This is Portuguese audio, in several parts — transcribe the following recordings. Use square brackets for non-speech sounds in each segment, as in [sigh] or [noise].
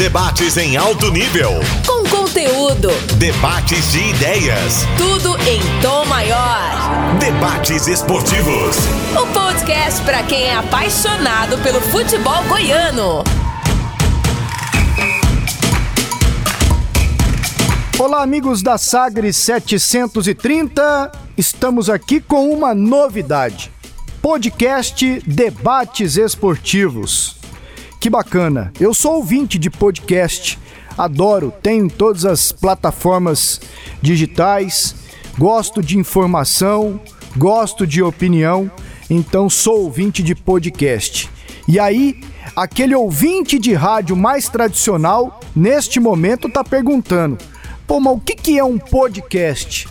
Debates em alto nível. Com conteúdo. Debates de ideias. Tudo em tom maior. Debates esportivos. O podcast para quem é apaixonado pelo futebol goiano. Olá, amigos da Sagres 730. Estamos aqui com uma novidade. Podcast Debates Esportivos. Que bacana. Eu sou ouvinte de podcast, adoro, tenho em todas as plataformas digitais, gosto de informação, gosto de opinião, então sou ouvinte de podcast. E aí, aquele ouvinte de rádio mais tradicional, neste momento, está perguntando: pô, mas o que, que é um podcast?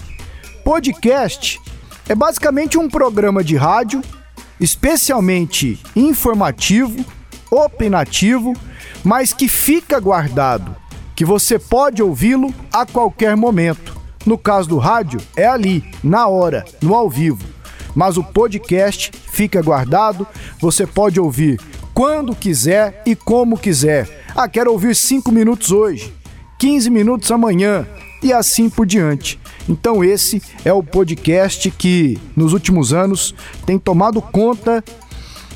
Podcast é basicamente um programa de rádio, especialmente informativo opinativo, mas que fica guardado, que você pode ouvi-lo a qualquer momento. No caso do rádio, é ali, na hora, no ao vivo. Mas o podcast fica guardado, você pode ouvir quando quiser e como quiser. Ah, quero ouvir 5 minutos hoje, 15 minutos amanhã e assim por diante. Então, esse é o podcast que nos últimos anos tem tomado conta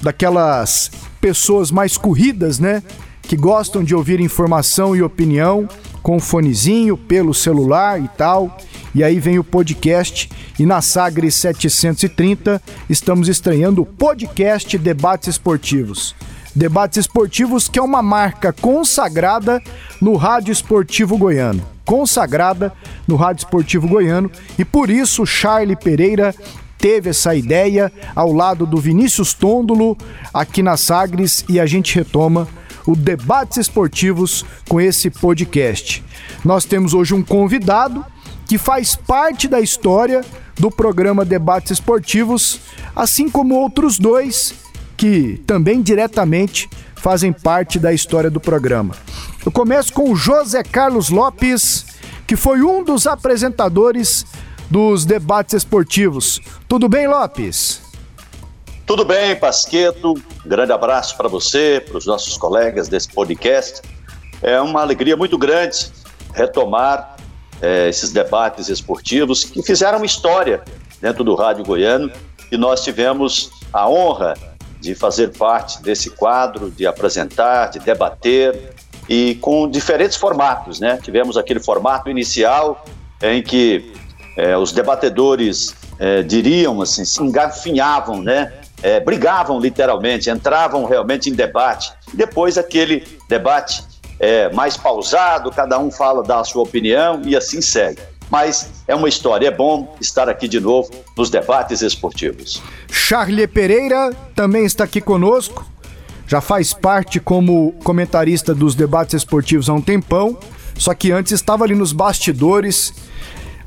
daquelas pessoas mais corridas, né? Que gostam de ouvir informação e opinião com fonezinho, pelo celular e tal. E aí vem o podcast e na Sagre 730 estamos estreando o podcast Debates Esportivos. Debates Esportivos que é uma marca consagrada no Rádio Esportivo Goiano. Consagrada no Rádio Esportivo Goiano e por isso Charlie Pereira teve essa ideia ao lado do Vinícius Tôndolo aqui na Sagres e a gente retoma o Debates Esportivos com esse podcast. Nós temos hoje um convidado que faz parte da história do programa Debates Esportivos, assim como outros dois que também diretamente fazem parte da história do programa. Eu começo com o José Carlos Lopes, que foi um dos apresentadores dos debates esportivos. Tudo bem, Lopes? Tudo bem, Pasqueto. grande abraço para você, para os nossos colegas desse podcast. É uma alegria muito grande retomar é, esses debates esportivos que fizeram história dentro do Rádio Goiano e nós tivemos a honra de fazer parte desse quadro, de apresentar, de debater e com diferentes formatos, né? Tivemos aquele formato inicial em que é, os debatedores é, diriam assim, se engafinhavam, né? É, brigavam literalmente, entravam realmente em debate. Depois aquele debate é, mais pausado, cada um fala da sua opinião e assim segue. Mas é uma história, é bom estar aqui de novo nos debates esportivos. Charlie Pereira também está aqui conosco, já faz parte como comentarista dos debates esportivos há um tempão, só que antes estava ali nos bastidores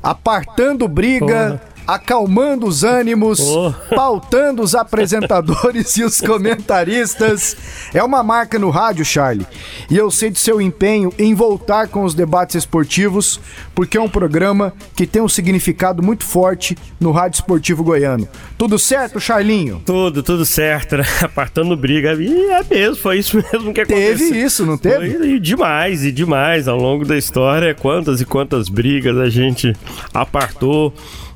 apartando briga, Porra acalmando os ânimos, oh. pautando os apresentadores e os comentaristas. É uma marca no rádio, Charlie. E eu sei de seu empenho em voltar com os debates esportivos, porque é um programa que tem um significado muito forte no rádio esportivo goiano. Tudo certo, Charlinho? Tudo, tudo certo, né? [laughs] Apartando briga. E é mesmo, foi isso [laughs] mesmo que aconteceu. Teve isso, não teve? Foi demais, e demais. Ao longo da história, quantas e quantas brigas a gente apartou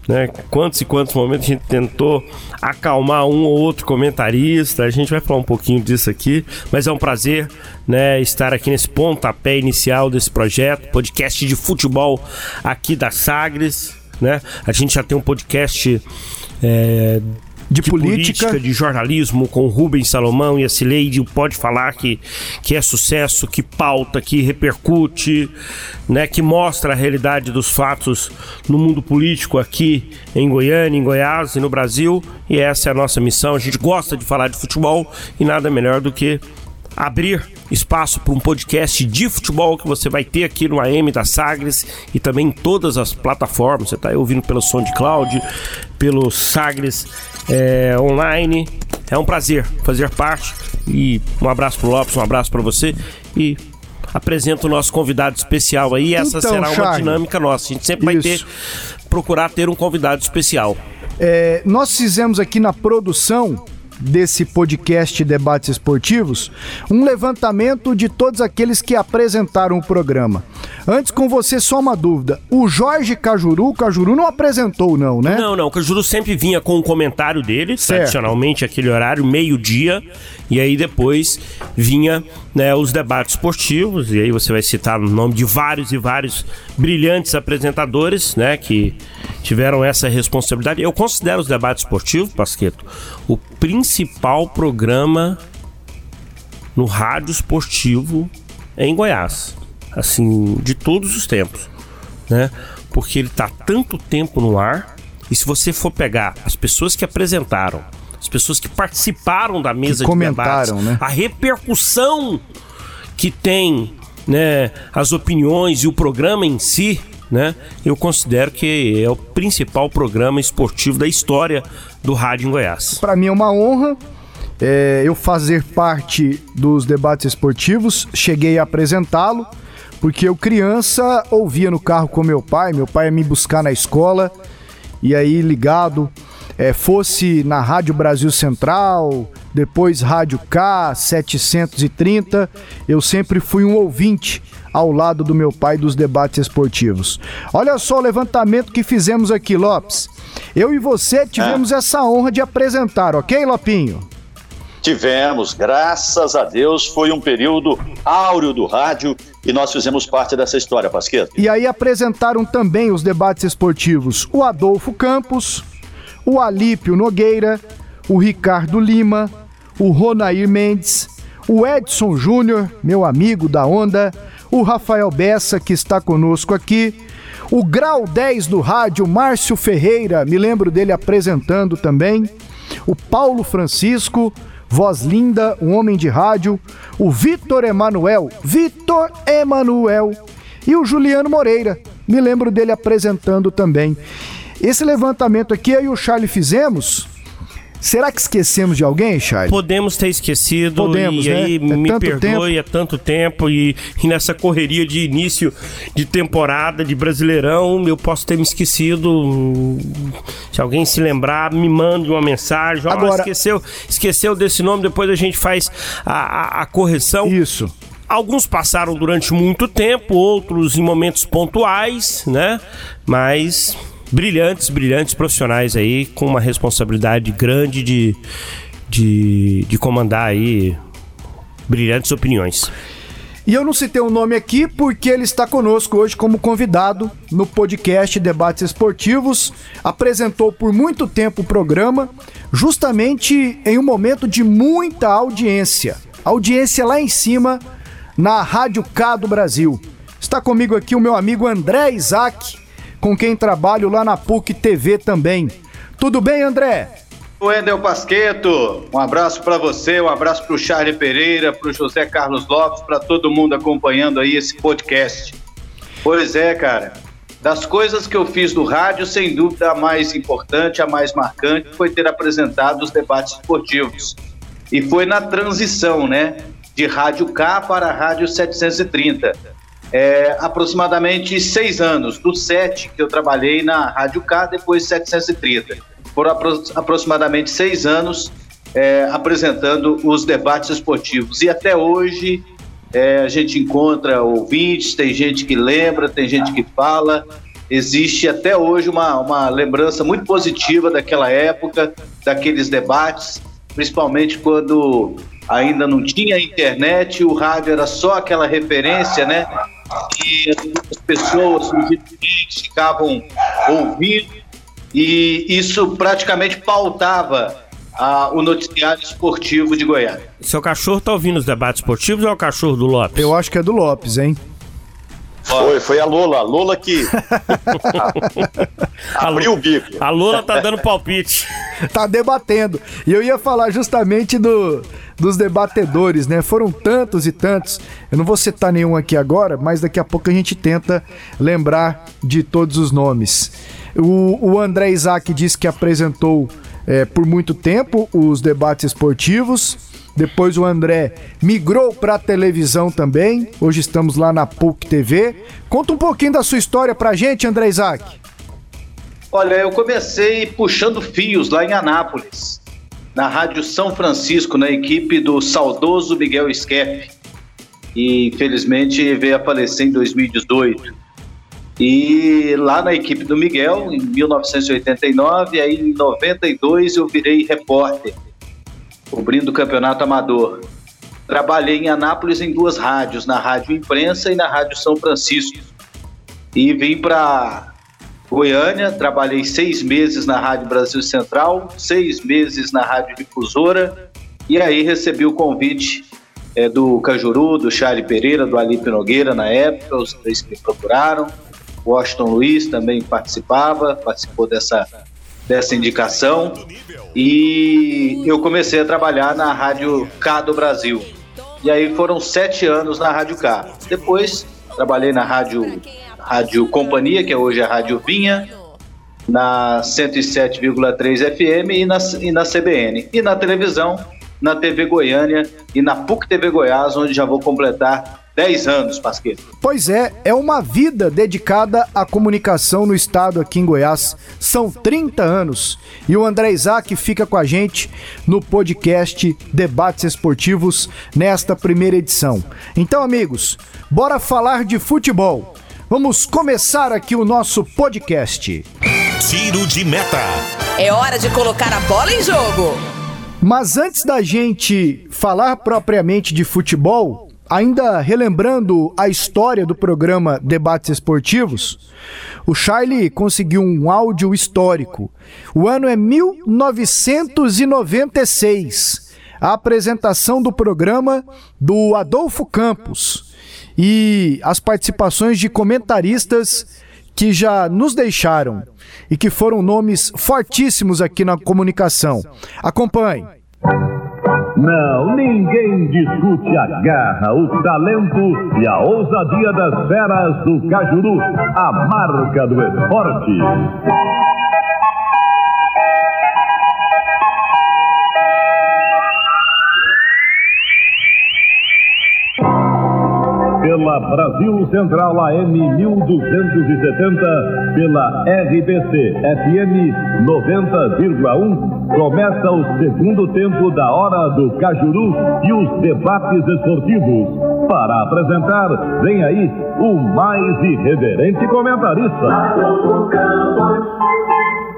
né? Quantos e quantos momentos a gente tentou acalmar um ou outro comentarista. A gente vai falar um pouquinho disso aqui, mas é um prazer, né, estar aqui nesse pontapé inicial desse projeto, podcast de futebol aqui da Sagres, né? A gente já tem um podcast é, de, de política. política. de jornalismo com Rubens Salomão e a Cileide pode falar que, que é sucesso, que pauta, que repercute, né, que mostra a realidade dos fatos no mundo político aqui em Goiânia, em Goiás e no Brasil. E essa é a nossa missão. A gente gosta de falar de futebol e nada melhor do que abrir espaço para um podcast de futebol que você vai ter aqui no AM da Sagres e também em todas as plataformas. Você está ouvindo pelo SoundCloud, pelo Sagres é, online. É um prazer fazer parte e um abraço para o Lopes, um abraço para você e apresento o nosso convidado especial aí. Essa então, será uma dinâmica nossa. A gente sempre vai ter procurar ter um convidado especial. É, nós fizemos aqui na produção desse podcast Debates Esportivos, um levantamento de todos aqueles que apresentaram o programa. Antes com você, só uma dúvida. O Jorge Cajuru, o Cajuru não apresentou, não, né? Não, não. O Cajuru sempre vinha com o comentário dele, Certo. tradicionalmente aquele horário, meio-dia, e aí depois vinha né, os debates esportivos, e aí você vai citar o nome de vários e vários brilhantes apresentadores, né, que tiveram essa responsabilidade. Eu considero os debates esportivos, Pasqueto, o principal programa no rádio esportivo em Goiás, assim, de todos os tempos, né? Porque ele tá tanto tempo no ar e se você for pegar as pessoas que apresentaram, as pessoas que participaram da mesa de comentaram, debates, né? a repercussão que tem, né, as opiniões e o programa em si, né? Eu considero que é o principal programa esportivo da história do rádio em Goiás. Para mim é uma honra é, eu fazer parte dos debates esportivos. Cheguei a apresentá-lo, porque eu, criança, ouvia no carro com meu pai. Meu pai ia me buscar na escola, e aí ligado, é, fosse na Rádio Brasil Central, depois Rádio K 730, eu sempre fui um ouvinte ao lado do meu pai dos debates esportivos. Olha só o levantamento que fizemos aqui, Lopes. Eu e você tivemos essa honra de apresentar, ok, Lopinho? Tivemos, graças a Deus, foi um período áureo do rádio e nós fizemos parte dessa história, Pasqueto. E aí apresentaram também os debates esportivos o Adolfo Campos, o Alípio Nogueira, o Ricardo Lima, o Ronair Mendes, o Edson Júnior, meu amigo da onda, o Rafael Bessa, que está conosco aqui, o Grau 10 do rádio, Márcio Ferreira, me lembro dele apresentando também, o Paulo Francisco, voz linda, um homem de rádio, o Vitor Emanuel, Vitor Emanuel e o Juliano Moreira, me lembro dele apresentando também. Esse levantamento aqui eu e o Charlie fizemos. Será que esquecemos de alguém, Charlie? Podemos ter esquecido, Podemos, e né? aí É me tanto perdoe, é tanto tempo, e, e nessa correria de início de temporada de Brasileirão, eu posso ter me esquecido. Se alguém se lembrar, me mande uma mensagem. Ó, Agora- esqueceu, esqueceu desse nome, depois a gente faz a, a- a correção. Isso. Alguns passaram durante muito tempo, outros em momentos pontuais, né? Mas brilhantes, brilhantes profissionais aí, com uma responsabilidade grande de, de, de comandar aí brilhantes opiniões. E eu não citei o nome aqui porque ele está conosco hoje como convidado no podcast Debates Esportivos. Apresentou por muito tempo o programa, justamente em um momento de muita audiência. Audiência lá em cima, na Rádio K do Brasil. Está comigo aqui o meu amigo André Isaac, com quem trabalho lá na PUC TV também. Tudo bem, André? O Endel Pasqueto, um abraço para você, um abraço para o Charlie Pereira, para o José Carlos Lopes, para todo mundo acompanhando aí esse podcast. Pois é, cara. Das coisas que eu fiz no rádio, sem dúvida a mais importante, a mais marcante, foi ter apresentado os debates esportivos. E foi na transição, né? De Rádio K para Rádio 730. É, aproximadamente seis anos, do sete que eu trabalhei na Rádio K, depois 730. Foram apro aproximadamente seis anos é, apresentando os debates esportivos. E até hoje é, a gente encontra ouvintes, tem gente que lembra, tem gente que fala. Existe até hoje uma, uma lembrança muito positiva daquela época, daqueles debates, principalmente quando ainda não tinha internet, o rádio era só aquela referência, né? E as pessoas, ficavam ouvindo e isso praticamente pautava ah, o noticiário esportivo de Goiás. Seu cachorro tá ouvindo os debates esportivos ou é o cachorro do Lopes? Eu acho que é do Lopes, hein? Foi, foi a Lula, a Lula que [laughs] abriu o bico. A Lola tá dando palpite. [laughs] tá debatendo. E eu ia falar justamente do, dos debatedores, né? Foram tantos e tantos. Eu não vou citar nenhum aqui agora, mas daqui a pouco a gente tenta lembrar de todos os nomes. O, o André Isaac disse que apresentou é, por muito tempo os debates esportivos. Depois o André migrou para televisão também. Hoje estamos lá na PUC TV. Conta um pouquinho da sua história pra gente, André Isaac. Olha, eu comecei puxando fios lá em Anápolis. na Rádio São Francisco, na equipe do saudoso Miguel Skeff. E infelizmente veio a falecer em 2018. E lá na equipe do Miguel, em 1989, aí em 92 eu virei repórter, cobrindo o campeonato amador. Trabalhei em Anápolis em duas rádios, na Rádio Imprensa e na Rádio São Francisco. E vim para Goiânia, trabalhei seis meses na Rádio Brasil Central, seis meses na Rádio Difusora, e aí recebi o convite é, do Cajuru, do Charlie Pereira, do Alipe Nogueira na época, os três que me procuraram Washington Luiz também participava, participou dessa, dessa indicação. E eu comecei a trabalhar na Rádio K do Brasil. E aí foram sete anos na Rádio K. Depois trabalhei na Rádio, Rádio Companhia, que é hoje a Rádio Vinha, na 107,3 FM e na, e na CBN. E na televisão, na TV Goiânia e na PUC TV Goiás, onde já vou completar 10 anos, Pasqueto. Pois é, é uma vida dedicada à comunicação no estado aqui em Goiás. São 30 anos. E o André Isaac fica com a gente no podcast Debates Esportivos nesta primeira edição. Então, amigos, bora falar de futebol. Vamos começar aqui o nosso podcast. Tiro de meta. É hora de colocar a bola em jogo. Mas antes da gente falar propriamente de futebol, Ainda relembrando a história do programa Debates Esportivos, o Charlie conseguiu um áudio histórico. O ano é 1996. A apresentação do programa do Adolfo Campos e as participações de comentaristas que já nos deixaram e que foram nomes fortíssimos aqui na comunicação. Acompanhe. Não, ninguém discute a garra, o talento e a ousadia das feras do Cajuru, a marca do esporte. Pela Brasil Central AM 1270, pela RBC FM 90,1, começa o segundo tempo da Hora do Cajuru e os debates esportivos. Para apresentar, vem aí o mais irreverente comentarista.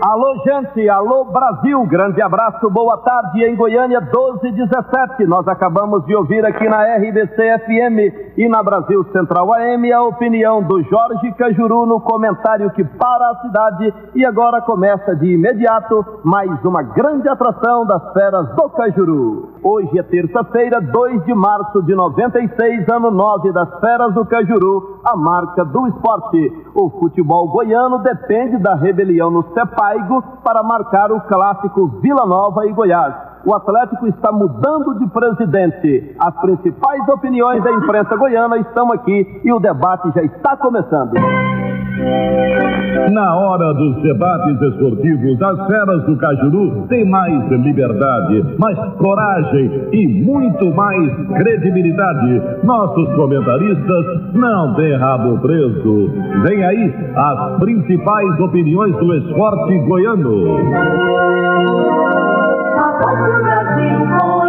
Alô, gente, alô, Brasil, grande abraço, boa tarde em Goiânia 1217. Nós acabamos de ouvir aqui na RBC FM e na Brasil Central AM a opinião do Jorge Cajuru no comentário que para a cidade e agora começa de imediato mais uma grande atração das feras do Cajuru. Hoje é terça-feira, 2 de março de 96, ano 9 das feras do Cajuru, a marca do esporte. O futebol goiano depende da rebelião no CEPAI para marcar o clássico Vila Nova e Goiás. O Atlético está mudando de presidente. As principais opiniões da imprensa goiana estão aqui e o debate já está começando. Na hora dos debates esportivos, as feras do Cajuru têm mais liberdade, mais coragem e muito mais credibilidade. Nossos comentaristas não têm rabo preso. Vem aí as principais opiniões do esporte goiano. Brasil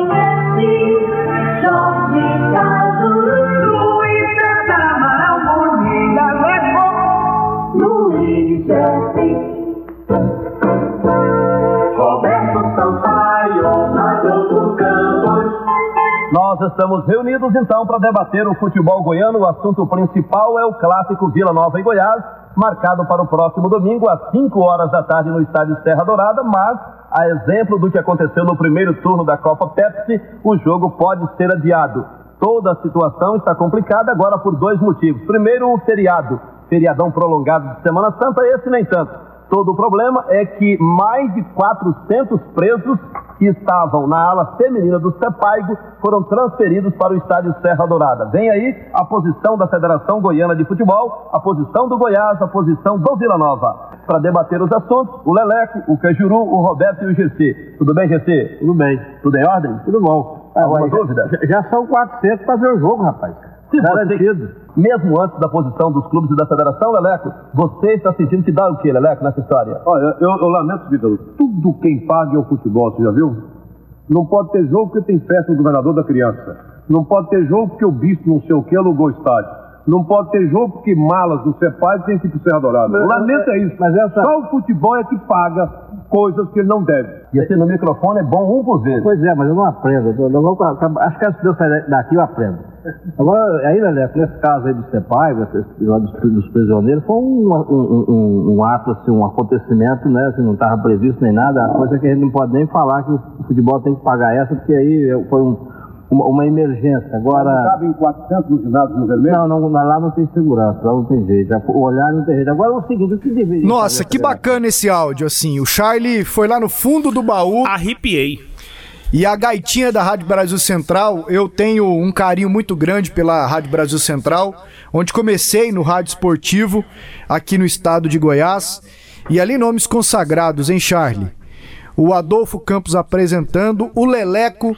Nós estamos reunidos então para debater o futebol goiano. O assunto principal é o clássico Vila Nova e Goiás, marcado para o próximo domingo às 5 horas da tarde no estádio Serra Dourada, mas a exemplo do que aconteceu no primeiro turno da Copa Pepsi, o jogo pode ser adiado. Toda a situação está complicada agora por dois motivos. Primeiro, o feriado, feriadão prolongado de Semana Santa, esse nem tanto. Todo o problema é que mais de 400 presos que estavam na ala feminina do CEPAIGO foram transferidos para o estádio Serra Dourada. Vem aí a posição da Federação Goiana de Futebol, a posição do Goiás, a posição do Vila Nova. Para debater os assuntos, o Leleco, o Cajuru, o Roberto e o GC. Tudo bem, GC? Tudo bem. Tudo em ordem? Tudo bom. Alguma dúvida? Já, já são 400 para ver o jogo, rapaz. Se você, mesmo antes da posição dos clubes e da federação, Leleco, você está sentindo que dá o quê, Leleco, nessa história? Olha, eu, eu lamento, Vitor, tudo quem paga é o futebol, você já viu? Não pode ter jogo porque tem festa do governador da criança. Não pode ter jogo porque o bispo não sei o que alugou o estádio. Não pode ter jogo porque malas do CEPAI tem que ir Serra Dourada. Lamento é isso. Mas essa... Só o futebol é que paga coisas que ele não deve. E assim, no microfone é bom um por vez. Pois é, mas eu não aprendo. Eu não, acho que se eu sair daqui eu aprendo. Agora, aí, Leleco, nesse caso aí do CEPAI, dos, dos prisioneiros, foi um, um, um, um, ato, assim, um acontecimento, né? Assim, não estava previsto nem nada, a coisa que a gente não pode nem falar que o futebol tem que pagar essa, porque aí foi um uma, uma emergência. Agora. Não cabe em 400 no ginásio no vermelho? Não, não, lá não tem segurança, lá não tem jeito. O olhar não tem jeito. Agora é o seguinte, o que deveria. Nossa, que bacana esse áudio, assim. O Charlie foi lá no fundo do baú. Arrepiei. E a gaitinha da Rádio Brasil Central, eu tenho um carinho muito grande pela Rádio Brasil Central, onde comecei no rádio esportivo aqui no estado de Goiás. E ali nomes consagrados, hein, Charlie? O Adolfo Campos apresentando, o Leleco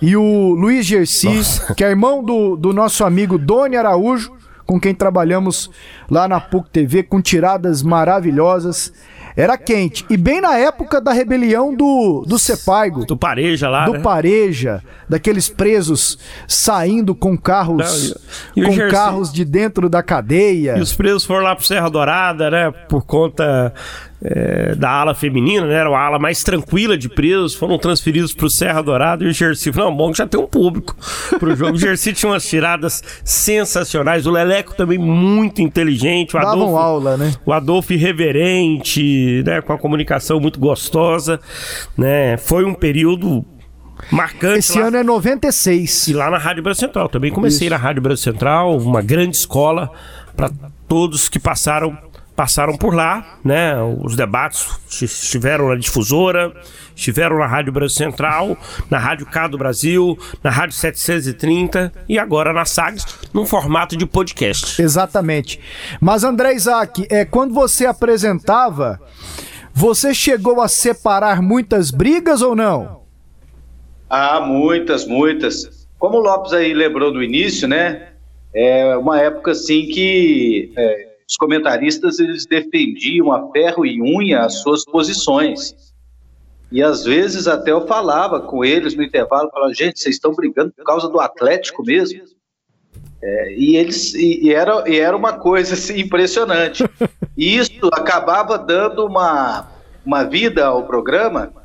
e o Luiz Gersi, Nossa. que é irmão do, do nosso amigo Doni Araújo, com quem trabalhamos lá na PUC TV, com tiradas maravilhosas. Era quente. E bem na época da rebelião do, do Sepaigo. Do Pareja lá. Do né? Pareja. Daqueles presos saindo com carros. Não, e, e com carros de dentro da cadeia. E os presos foram lá pro Serra Dourada, né? Por conta é, da ala feminina, né? Era a ala mais tranquila de presos, foram transferidos para o Serra Dourada e o Gersi falou, não, bom que já tem um público para o jogo. O Gersi tinha umas tiradas sensacionais, o Leleco também muito inteligente, o Adolfo, Davam aula, né? O Adolfo irreverente, né? Com a comunicação muito gostosa, né? Foi um período marcante. Esse lá. ano é 96. E lá na Rádio Brasil Central, também comecei Isso. na Rádio Brasil Central, uma grande escola para todos que passaram passaram por lá, né? Os debates estiveram na difusora, estiveram na Rádio Brasil Central, na Rádio K do Brasil, na Rádio 730 e agora na SAGS, num formato de podcast. Exatamente. Mas André Isaac, é, quando você apresentava, você chegou a separar muitas brigas ou não? Ah, muitas, muitas. Como o Lopes aí lembrou no início, né? É uma época assim que é, os comentaristas eles defendiam a ferro e unha as suas posições. E às vezes até eu falava com eles no intervalo, falava, gente, vocês estão brigando por causa do Atlético mesmo? É, e eles e, e, era, e era uma coisa assim, impressionante. E isso acabava dando uma, uma vida ao programa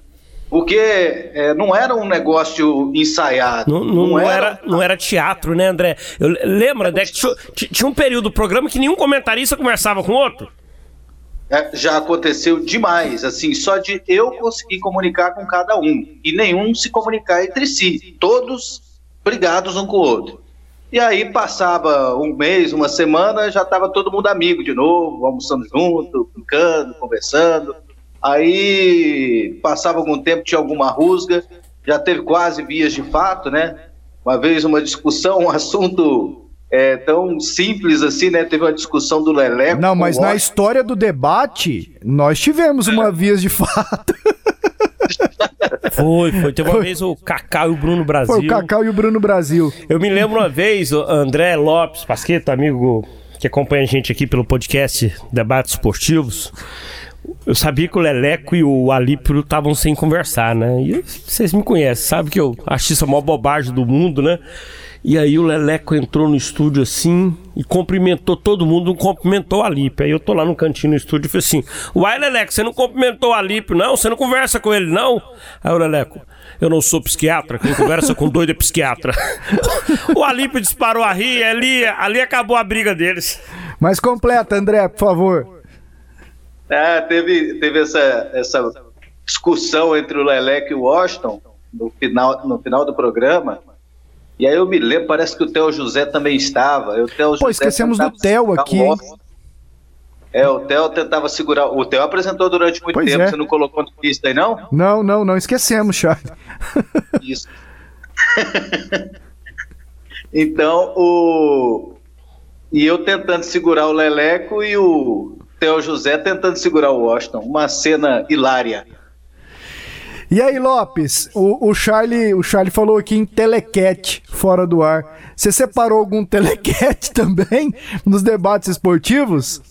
porque é, não era um negócio ensaiado. Não, não, não, era, não era teatro, né, André? Eu lembro, André, que tinha, um período do programa que nenhum comentarista conversava com o outro. É, já aconteceu demais, assim, só de eu conseguir comunicar com cada um e nenhum se comunicar entre si, todos brigados um com o outro. E aí passava um mês, uma semana, já estava todo mundo amigo de novo, almoçando junto, brincando, conversando. Aí passava algum tempo, tinha alguma rusga, já teve quase vias de fato, né? Uma vez uma discussão, um assunto é, tão simples assim, né? Teve uma discussão do Leleco. Não, mas na história do debate, nós tivemos uma vias de fato. [laughs] Foi, foi. Teve uma foi. vez o Cacau e o Bruno Brasil. Foi o Cacau e o Bruno Brasil. Eu me lembro uma vez, o André Lopes, Pasqueta, amigo que acompanha a gente aqui pelo podcast Debates Esportivos. Eu sabia que o Leleco e o Alípio estavam sem conversar, né? E vocês me conhecem, sabe que eu acho isso a maior bobagem do mundo, né? E aí o Leleco entrou no estúdio assim e cumprimentou todo mundo, não cumprimentou o Alípio. Aí eu tô lá no cantinho no estúdio e falei assim: Uai, Leleco, você não cumprimentou o Alípio, não? Você não conversa com ele, não? Aí o Leleco, eu não sou psiquiatra, quem conversa com doido é psiquiatra. [laughs] o Alípio disparou a rir, ali, ali acabou a briga deles. Mas completa, André, por favor. É, teve, teve essa, essa discussão entre o Leleque e o Washington no final, no final do programa. E aí eu me lembro, parece que o Theo José também estava. O Theo Pô, José esquecemos do Theo aqui. É, o Theo tentava segurar. O Theo apresentou durante muito pois tempo, é. você não colocou na pista aí, não? Não, não, não esquecemos, Charlie. Isso. [laughs] então, o. E eu tentando segurar o Leleco e o, Theo José tentando segurar o Washington. Uma cena hilária. E aí, Lopes, o, o, Charlie, o Charlie falou aqui em telequete, fora do ar. Você separou algum telequete [laughs] também nos debates esportivos?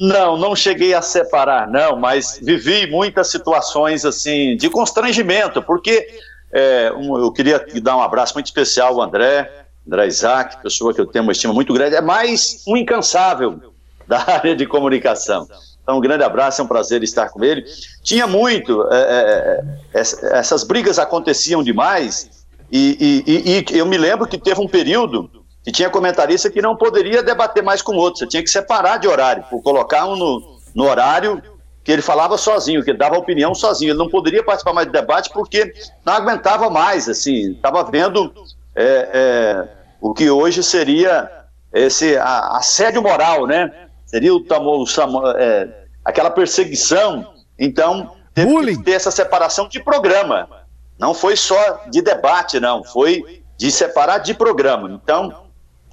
Não, não cheguei a separar, não, mas vivi muitas situações assim de constrangimento, porque É, um, eu queria dar um abraço muito especial ao André, André Isaac, pessoa que eu tenho uma estima muito grande, é mais um incansável da [laughs] área de comunicação. Então, um grande abraço, é um prazer estar com ele. Tinha muito, é, é, é essas brigas aconteciam demais, e, e, e, eu me lembro que teve um período que tinha comentarista que não poderia debater mais com outro, você tinha que separar de horário, colocar um no, no horário que ele falava sozinho, que ele dava opinião sozinho, ele não poderia participar mais do debate porque não aguentava mais, assim, estava vendo é, é, o que hoje seria esse assédio moral, né? Seria o, o é, aquela perseguição. Então, teve Bullying. que ter essa separação de programa. Não foi só de debate, não. Foi de separar de programa. Então,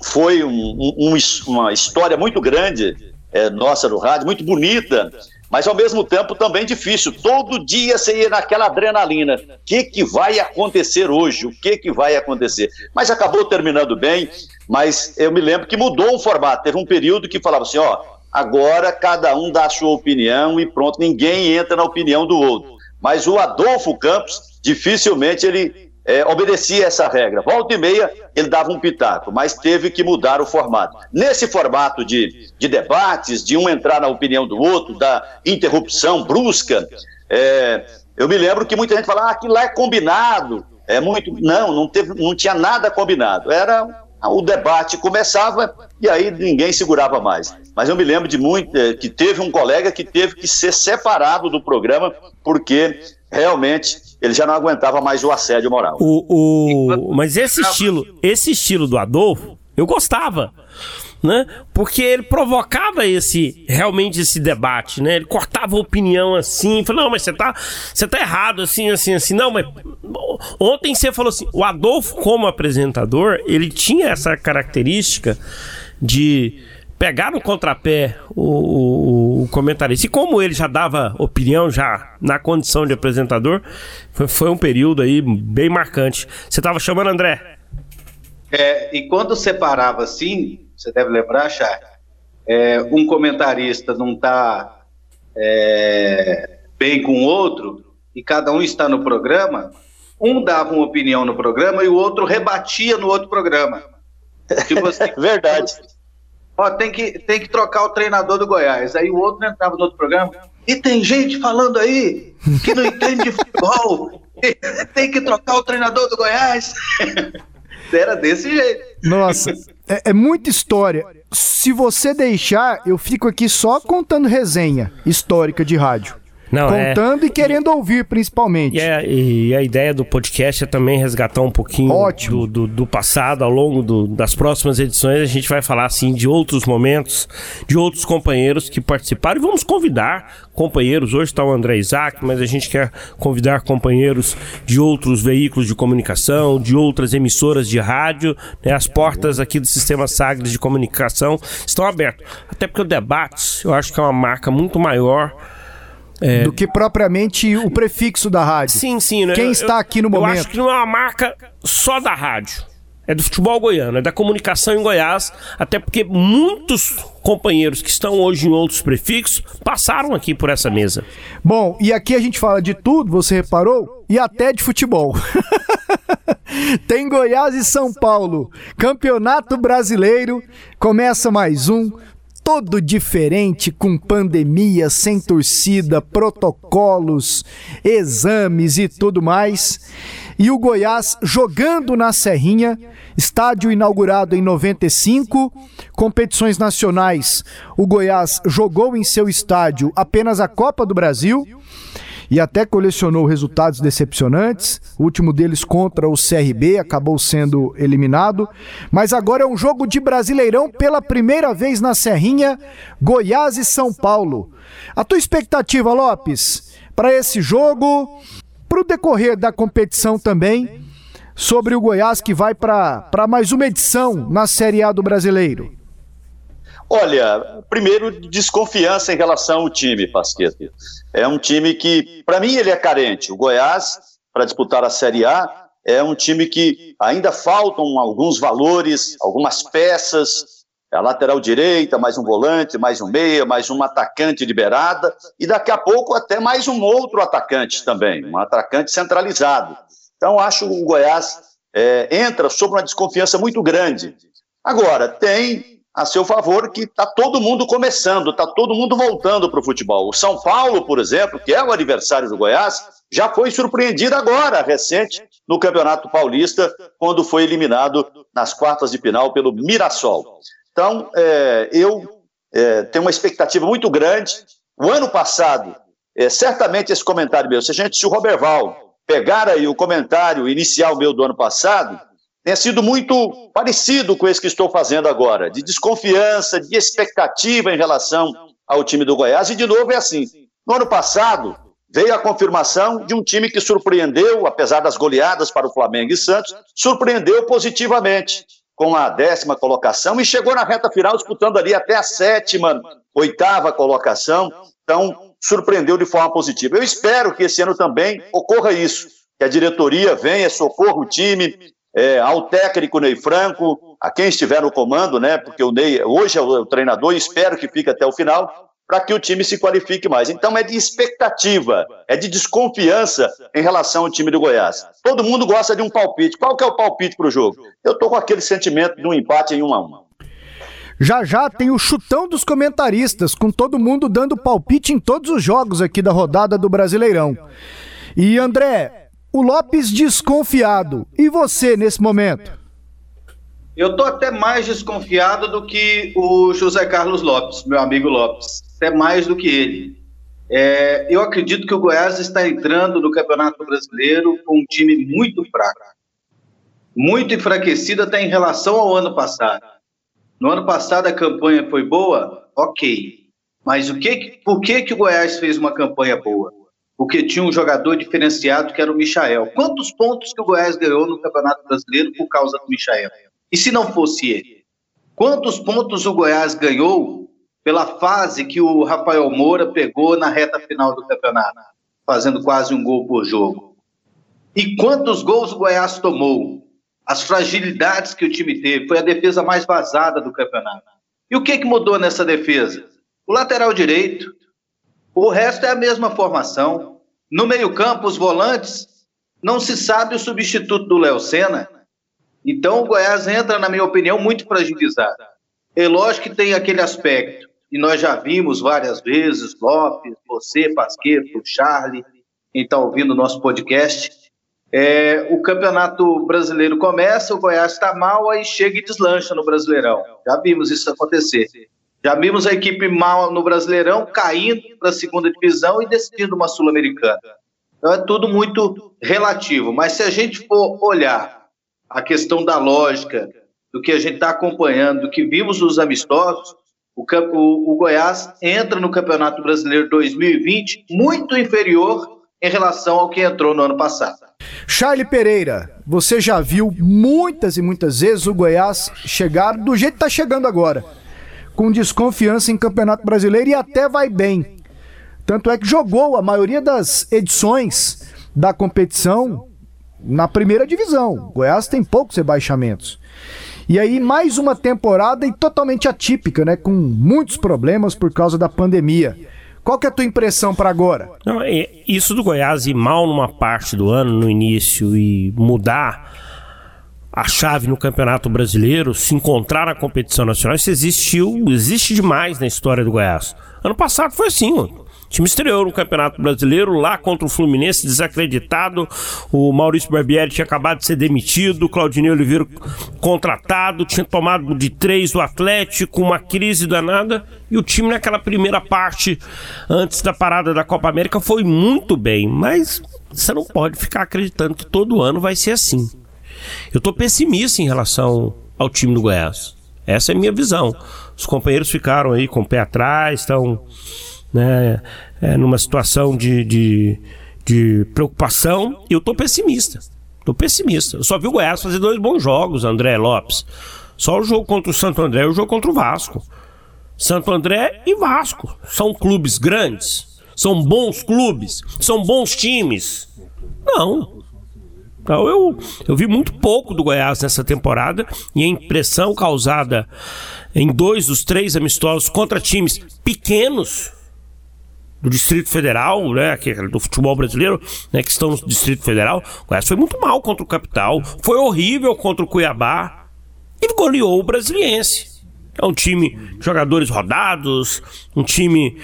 foi um, um, uma história muito grande é, nossa no rádio, muito bonita, mas ao mesmo tempo também difícil. Todo dia você ia naquela adrenalina. O que, que vai acontecer hoje? O que, que vai acontecer? Mas acabou terminando bem, mas eu me lembro que mudou o formato. Teve um período que falava assim, ó, agora cada um dá a sua opinião e pronto, ninguém entra na opinião do outro. Mas o Adolfo Campos, dificilmente ele é, obedecia essa regra. Volta e meia, ele dava um pitaco, mas teve que mudar o formato. Nesse formato de, de debates, de um entrar na opinião do outro, da interrupção brusca, é, eu me lembro que muita gente falava, ah, aquilo lá é combinado. É muito. Não, não, teve, não tinha nada combinado. Era o debate começava e aí ninguém segurava mais. Mas eu me lembro de muito eh, que teve um colega que teve que ser separado do programa porque realmente ele já não aguentava mais o assédio moral. O, o... Mas esse estilo, esse estilo do Adolfo, eu gostava né? Porque ele provocava esse realmente esse debate, né? Ele cortava a opinião assim, falou: "Não, mas você tá, você tá errado assim, assim, assim". Não, mas ontem você falou assim, o Adolfo como apresentador, ele tinha essa característica de pegar no contrapé o, o, o, comentarista. E como ele já dava opinião, já na condição de apresentador, foi, foi um período aí bem marcante. Você estava chamando André? É, e quando separava assim, você deve lembrar, Chay, é, um comentarista não está é, bem com o outro e cada um está no programa, um dava uma opinião no programa e o outro rebatia no outro programa. [laughs] Tipo assim, Verdade. Ó, tem que, tem que trocar o treinador do Goiás. Aí o outro entrava no outro programa. E tem gente falando aí que não entende de futebol. [laughs] tem que trocar o treinador do Goiás. [laughs] Era desse jeito. Nossa, é, é muita história. Se você deixar, eu fico aqui só contando resenha histórica de rádio. Não, é. Contando é... e querendo ouvir, principalmente. E a, e a, ideia do podcast é também resgatar um pouquinho do, do, do, passado ao longo do, das próximas edições. A gente vai falar assim de outros momentos, de outros companheiros que participaram. E vamos convidar companheiros. Hoje está o André Isaac, mas a gente quer convidar companheiros de outros veículos de comunicação, de outras emissoras de rádio. Né? As portas aqui do Sistema Sagres de Comunicação estão abertas. Até porque o debate, eu acho que é uma marca muito maior é... Do que propriamente o prefixo da rádio. Sim, sim. Né? Quem está aqui no momento? Eu acho que não é uma marca só da rádio. É do futebol goiano, é da comunicação em Goiás, até porque muitos companheiros que estão hoje em outros prefixos passaram aqui por essa mesa. Bom, e aqui a gente fala de tudo, você reparou? E até de futebol. [laughs] Tem Goiás e São Paulo. Campeonato Brasileiro. Começa mais um todo diferente, com pandemia, sem torcida, protocolos, exames e tudo mais. E o Goiás jogando na Serrinha, estádio inaugurado em 95, competições nacionais. O Goiás jogou em seu estádio apenas a Copa do Brasil e até colecionou resultados decepcionantes. O último deles contra o CRB acabou sendo eliminado. Mas agora é um jogo de Brasileirão pela primeira vez na Serrinha, Goiás e São Paulo. A tua expectativa, Lopes, para esse jogo, para o decorrer da competição também, sobre o Goiás que vai para mais uma edição na Série A do Brasileiro? Olha, primeiro, desconfiança em relação ao time, Pasqueta. É um time que, para mim, ele é carente. O Goiás, para disputar a Série A, é um time que ainda faltam alguns valores, algumas peças. A lateral direita, mais um volante, mais um meia, mais um atacante liberada, e daqui a pouco até mais um outro atacante também, um atacante centralizado. Então, acho que o Goiás é, entra sob uma desconfiança muito grande. Agora, tem a seu favor que está todo mundo começando, está todo mundo voltando para o futebol. O São Paulo, por exemplo, que é o adversário do Goiás, já foi surpreendido agora, recente, no Campeonato Paulista, quando foi eliminado nas quartas de final pelo Mirassol. Então, é, eu é, tenho uma expectativa muito grande. O ano passado, é, certamente esse comentário meu, se a gente, se o Roberval pegar aí o comentário inicial meu do ano passado, tenha sido muito parecido com esse que estou fazendo agora, de desconfiança, de expectativa em relação ao time do Goiás. E, de novo, é assim: no ano passado, veio a confirmação de um time que surpreendeu, apesar das goleadas para o Flamengo e Santos, surpreendeu positivamente com a décima colocação e chegou na reta final disputando ali até a sétima, oitava colocação. Então, surpreendeu de forma positiva. Eu espero que esse ano também ocorra isso, que a diretoria venha, socorra o time, é, ao técnico Ney Franco, a quem estiver no comando, né? Porque o Ney hoje é o treinador e espero que fique até o final, para que o time se qualifique mais. Então é de expectativa, é de desconfiança em relação ao time do Goiás. Todo mundo gosta de um palpite. Qual que é o palpite para o jogo? Eu estou com aquele sentimento de um empate em 1 a 1 já já tem o chutão dos comentaristas, com todo mundo dando palpite em todos os jogos aqui da rodada do Brasileirão. E André, o Lopes desconfiado. E você nesse momento? Eu tô até mais desconfiado do que o José Carlos Lopes, meu amigo Lopes. Até mais do que ele. É, eu acredito que o Goiás está entrando no Campeonato Brasileiro com um time muito fraco. Muito enfraquecido até em relação ao ano passado. No ano passado a campanha foi boa? Ok. Mas o que, por que, que o Goiás fez uma campanha boa? Porque tinha um jogador diferenciado que era o Michael. Quantos pontos que o Goiás ganhou no Campeonato Brasileiro por causa do Michael? E se não fosse ele? Quantos pontos o Goiás ganhou pela fase que o Rafael Moura pegou na reta final do campeonato, fazendo quase um gol por jogo? E quantos gols o Goiás tomou? As fragilidades que o time teve, foi a defesa mais vazada do campeonato. E o que, que mudou nessa defesa? O lateral direito, o resto é a mesma formação. No meio-campo, os volantes, não se sabe o substituto do Léo Senna. Então, o Goiás entra, na minha opinião, muito fragilizado. É lógico que tem aquele aspecto, e nós já vimos várias vezes, Lopes, você, Pasqueto, Charlie, quem está ouvindo o nosso podcast. É, o campeonato brasileiro começa, o Goiás está mal, aí chega e deslancha no Brasileirão. Já vimos isso acontecer. Já vimos a equipe mal no Brasileirão caindo para a segunda divisão e decidindo uma Sul-Americana. Então é tudo muito relativo. Mas se a gente for olhar a questão da lógica, do que a gente está acompanhando, do que vimos nos amistosos, o, o, o Goiás entra no Campeonato Brasileiro 2020 muito inferior em relação ao que entrou no ano passado. Charlie Pereira, você já viu muitas e muitas vezes o Goiás chegar do jeito que está chegando agora com desconfiança em Campeonato Brasileiro e até vai bem. Tanto é que jogou a maioria das edições da competição na primeira divisão. Goiás tem poucos rebaixamentos. E aí, mais uma temporada e totalmente atípica, né? Com muitos problemas por causa da pandemia. Qual que é a tua impressão para agora? Não, é, isso do Goiás ir mal numa parte do ano, no início, e mudar a chave no Campeonato Brasileiro, se encontrar na competição nacional, isso existiu, existe demais na história do Goiás. Ano passado foi assim, O time estreou no Campeonato Brasileiro lá contra o Fluminense, desacreditado. O Maurício Barbieri tinha acabado de ser demitido, o Claudinei Oliveira contratado, tinha tomado de três do Atlético, uma crise danada. E o time naquela primeira parte, antes da parada da Copa América, foi muito bem. Mas você não pode ficar acreditando que todo ano vai ser assim. Eu estou pessimista em relação ao time do Goiás. Essa é a minha visão. Os companheiros ficaram aí com o pé atrás, estão né, é, numa situação de, de, de preocupação. Eu estou pessimista. Estou pessimista. Eu só vi o Goiás fazer dois bons jogos, André Lopes. Só o jogo contra o Santo André e o jogo contra o Vasco. Santo André e Vasco. São clubes grandes. São bons clubes. São bons times. Não. Então eu, eu vi muito pouco do Goiás nessa temporada e a impressão causada em dois dos três amistosos contra times pequenos do Distrito Federal, né, que, é do futebol brasileiro, né, que estão no Distrito Federal. O Goiás foi muito mal contra o Capital, foi horrível contra o Cuiabá e goleou o Brasiliense. É um time de jogadores rodados, um time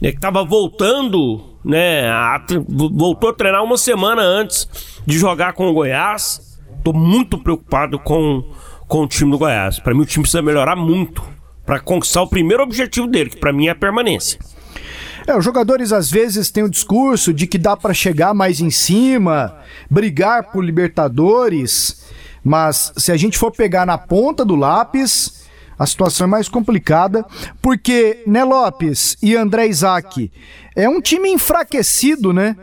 né, que estava voltando, né, a, voltou a treinar uma semana antes de jogar com o Goiás. Estou muito preocupado com, com o time do Goiás. Para mim, o time precisa melhorar muito para conquistar o primeiro objetivo dele, que para mim é a permanência. É, os jogadores às vezes têm o discurso de que dá para chegar mais em cima, brigar por Libertadores, mas se a gente for pegar na ponta do lápis, a situação é mais complicada, porque, né, Lopes e André Isaac, é um time enfraquecido, né?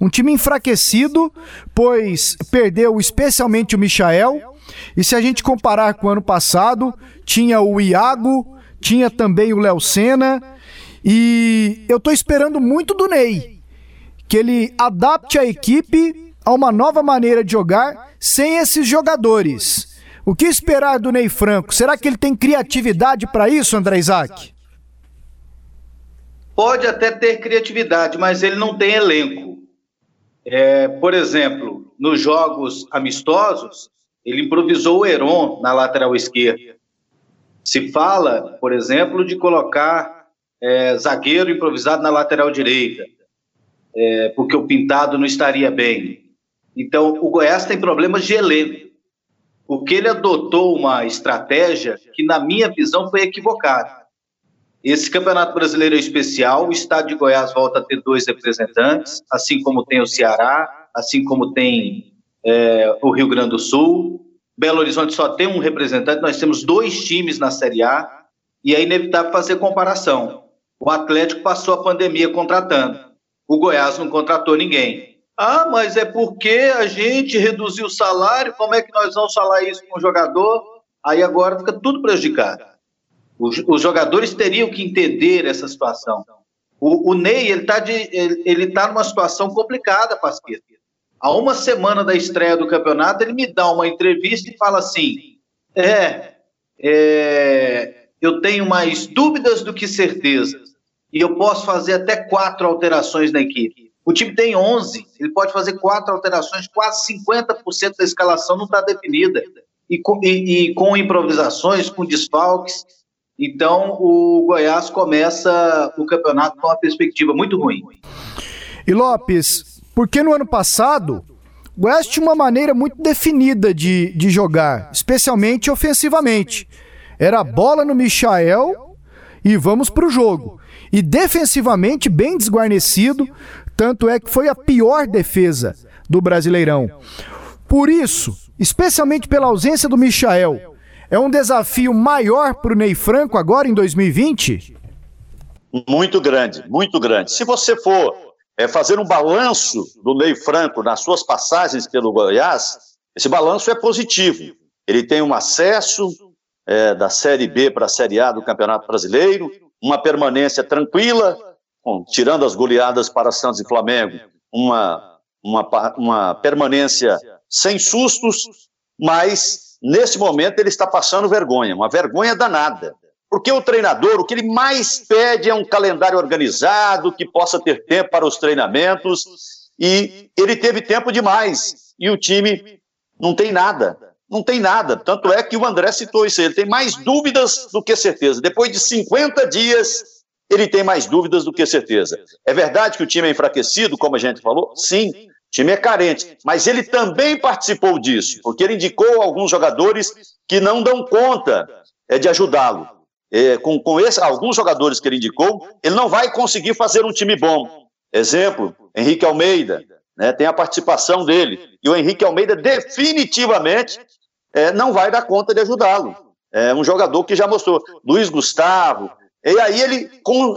Um time enfraquecido, pois perdeu especialmente o Michael. E se a gente comparar com o ano passado, tinha o Iago, tinha também o Léo Senna e eu tô esperando muito do Ney, que ele adapte a equipe a uma nova maneira de jogar sem esses jogadores. O que esperar do Ney Franco? Será que ele tem criatividade para isso, André Isaac? Pode até ter criatividade, mas ele não tem elenco. É, por exemplo, nos jogos amistosos, ele improvisou o Heron na lateral esquerda. Se fala, por exemplo, de colocar é, zagueiro improvisado na lateral direita, é, porque o Pintado não estaria bem. Então, o Goiás tem problemas de elenco, porque ele adotou uma estratégia que, na minha visão, foi equivocada. Esse Campeonato Brasileiro é especial, o estado de Goiás volta a ter dois representantes, assim como tem o Ceará, assim como tem é, o Rio Grande do Sul. Belo Horizonte só tem um representante, nós temos dois times na Série A, e é inevitável fazer comparação. O Atlético passou a pandemia contratando. O Goiás não contratou ninguém. Ah, mas é porque a gente reduziu o salário, como é que nós vamos falar isso com o jogador? Aí agora fica tudo prejudicado. Os, os jogadores teriam que entender essa situação. O, o Ney, ele está ele, ele tá numa situação complicada, Pasqueta. Há uma semana da estreia do campeonato, ele me dá uma entrevista e fala assim: é, é eu tenho mais dúvidas do que certezas e eu posso fazer até quatro alterações na equipe. O time tem 11, ele pode fazer quatro alterações, quase 50% da escalação não está definida. E com, e, e com, improvisações, com desfalques. Então, o Goiás começa o campeonato com uma perspectiva muito ruim. E Lopes, porque no ano passado, o Goiás tinha uma maneira muito definida de, de jogar, especialmente ofensivamente. Era bola no Michael e vamos para o jogo e defensivamente bem desguarnecido, tanto é que foi a pior defesa do Brasileirão. Por isso, especialmente pela ausência do Michael, é um desafio maior para o Ney Franco agora em 2020? Muito grande, muito grande. Se você for é, fazer um balanço do Ney Franco nas suas passagens pelo Goiás, esse balanço é positivo. Ele tem um acesso é, da Série B para a Série A do Campeonato Brasileiro, uma permanência tranquila, tirando as goleadas para Santos e Flamengo, uma, uma, uma permanência sem sustos, mas nesse momento ele está passando vergonha, uma vergonha danada. Porque o treinador, o que ele mais pede é um calendário organizado, que possa ter tempo para os treinamentos, e ele teve tempo demais, e o time não tem nada. Não tem nada. Tanto é que o André citou isso. Ele tem mais dúvidas do que certeza. Depois de 50 dias, ele tem mais dúvidas do que certeza. É verdade que o time é enfraquecido, como a gente falou? Sim. O time é carente, mas ele também participou disso, porque ele indicou alguns jogadores que não dão conta é, de ajudá-lo. É, com com esse, alguns jogadores que ele indicou, ele não vai conseguir fazer um time bom. Exemplo, Henrique Almeida, né, tem a participação dele. E o Henrique Almeida definitivamente é, não vai dar conta de ajudá-lo. É um jogador que já mostrou. Luiz Gustavo. E aí ele,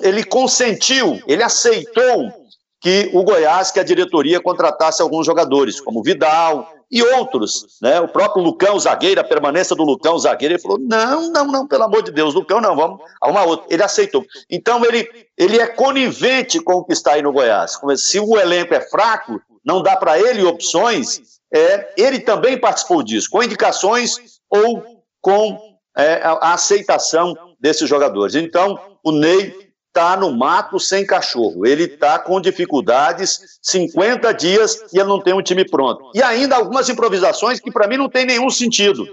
ele consentiu, ele aceitou que o Goiás, que a diretoria contratasse alguns jogadores, como Vidal e outros, né? O próprio Lucão, zagueiro, a permanência do Lucão, zagueiro, ele falou: não, não, não, pelo amor de Deus, Lucão, não, vamos arrumar outro. Ele aceitou. Então ele, ele é conivente com o que está aí no Goiás. Se o elenco é fraco, não dá para ele opções, é, ele também participou disso, com indicações ou com é, a, a aceitação desses jogadores. Então, o Ney está no mato sem cachorro. Ele está com dificuldades, 50 dias e ele não tem um time pronto. E ainda algumas improvisações que para mim não tem nenhum sentido.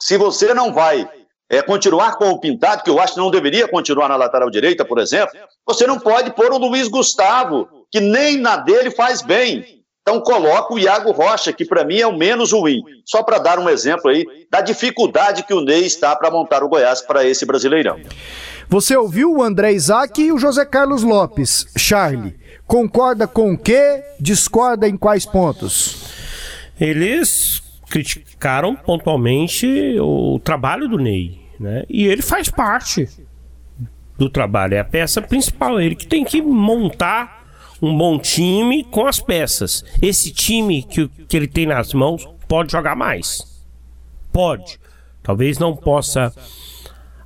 Se você não vai é, continuar com o Pintado, que eu acho que não deveria continuar na lateral direita, por exemplo, você não pode pôr o Luiz Gustavo, que nem na dele faz bem. Então coloca o Iago Rocha, que para mim é o menos ruim. Só para dar um exemplo aí da dificuldade que o Ney está para montar o Goiás para esse Brasileirão. Você ouviu o André Isaac e o José Carlos Lopes. Charlie, concorda com o quê? Discorda em quais pontos? Eles criticaram pontualmente o trabalho do Ney, né? E ele faz parte do trabalho, é a peça principal, ele que tem que montar um bom time com as peças. Esse time que, que ele tem nas mãos pode jogar mais. Pode. Talvez não possa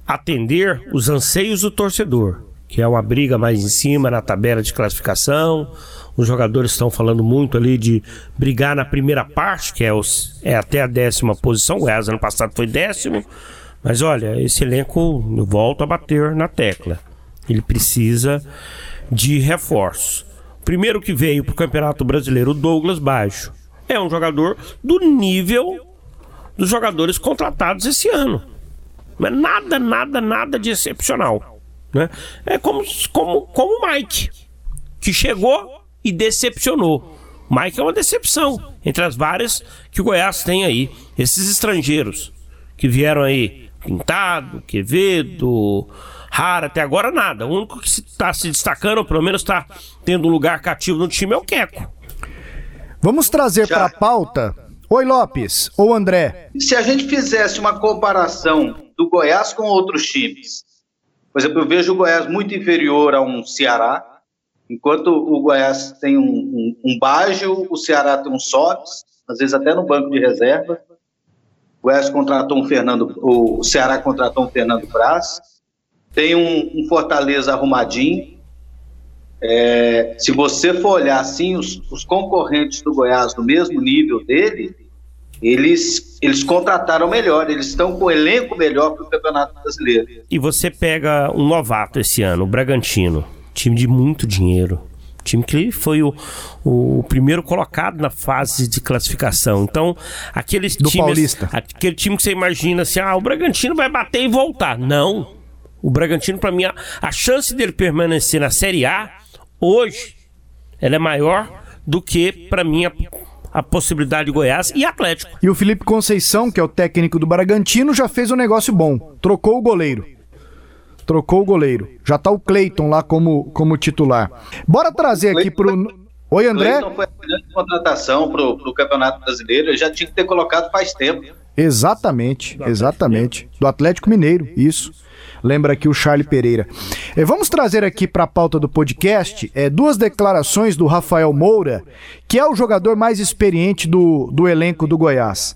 atender os anseios do torcedor, que é uma briga mais em cima na tabela de classificação. Os jogadores estão falando muito ali de brigar na primeira parte, que é, os, é até a décima posição. O Goiás ano passado foi décimo. Mas olha, esse elenco, eu volto a bater na tecla. Ele precisa de reforço. Primeiro que veio para o Campeonato Brasileiro, o Douglas Baixo. É um jogador do nível dos jogadores contratados esse ano. Não é nada, nada, nada de excepcional. Né? É como, como, como o Mike, que chegou e decepcionou. O Mike é uma decepção entre as várias que o Goiás tem aí. Esses estrangeiros que vieram aí, Pintado, Quevedo, Rara, até agora nada. O único que está se destacando, pelo menos está tendo um lugar cativo no time, é o Queco. Vamos trazer para a pauta. Oi, Lopes, ou André. Se a gente fizesse uma comparação do Goiás com outros times. Por exemplo, eu vejo o Goiás muito inferior a um Ceará, enquanto o Goiás tem um, um, um Baggio, o Ceará tem um Sobs, às vezes até no banco de reserva. O Goiás contratou um Fernando, o Ceará contratou um Fernando Braz, tem um, um Fortaleza arrumadinho. É, se você for olhar assim, os, os concorrentes do Goiás no mesmo nível dele, eles, eles contrataram melhor, eles estão com o elenco melhor para o Campeonato Brasileiro. E você pega um novato esse ano, o Bragantino, time de muito dinheiro. Time que foi o, o primeiro colocado na fase de classificação. Então, aqueles Do times. Paulista. Aquele time que você imagina assim, ah, o Bragantino vai bater e voltar. Não. O Bragantino, para mim, a, a chance dele permanecer na Série A, hoje, ela é maior do que, para mim, a, a possibilidade de Goiás e Atlético. E o Felipe Conceição, que é o técnico do Bragantino, já fez um negócio bom. Trocou o goleiro. Trocou o goleiro. Já tá o Cleiton lá como, como titular. Bora trazer aqui pro. Oi, André? Cleiton foi a grande contratação pro, pro Campeonato Brasileiro, ele já tinha que ter colocado faz tempo. Exatamente, exatamente. Do Atlético Mineiro, isso. Lembra aqui o Charlie Pereira. Eh, vamos trazer aqui para a pauta do podcast eh, duas declarações do Rafael Moura, que é o jogador mais experiente do, do elenco do Goiás.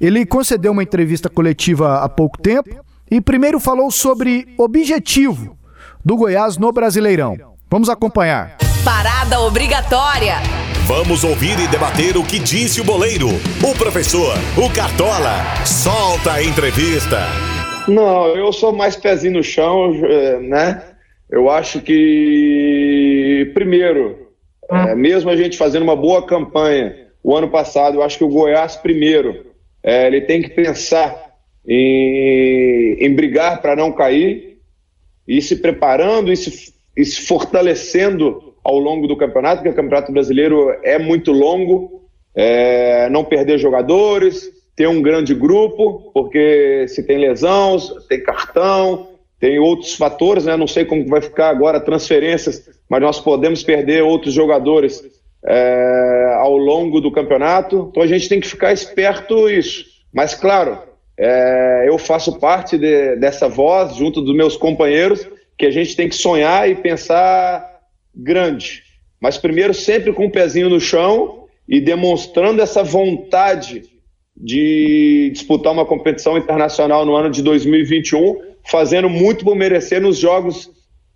Ele concedeu uma entrevista coletiva há pouco tempo e primeiro falou sobre objetivo do Goiás no Brasileirão. Vamos acompanhar. Parada obrigatória. Vamos ouvir e debater o que disse o boleiro, o professor, o Cartola. Solta a entrevista. Não, eu sou mais pezinho no chão, eh, né? Eu acho que, primeiro, é, mesmo a gente fazendo uma boa campanha o ano passado, eu acho que o Goiás, primeiro, é, ele tem que pensar em, em brigar para não cair, e se preparando e se, e se fortalecendo ao longo do campeonato, porque o Campeonato Brasileiro é muito longo, é, não perder jogadores, ter um grande grupo, porque se tem lesão, tem cartão, tem outros fatores, né? Não sei como vai ficar agora transferências, mas nós podemos perder outros jogadores é, ao longo do campeonato. Então a gente tem que ficar esperto isso. Mas claro, é, eu faço parte de, dessa voz junto dos meus companheiros que a gente tem que sonhar e pensar grande. Mas primeiro sempre com o um pezinho no chão e demonstrando essa vontade de disputar uma competição internacional no ano de 2021, fazendo muito por merecer nos jogos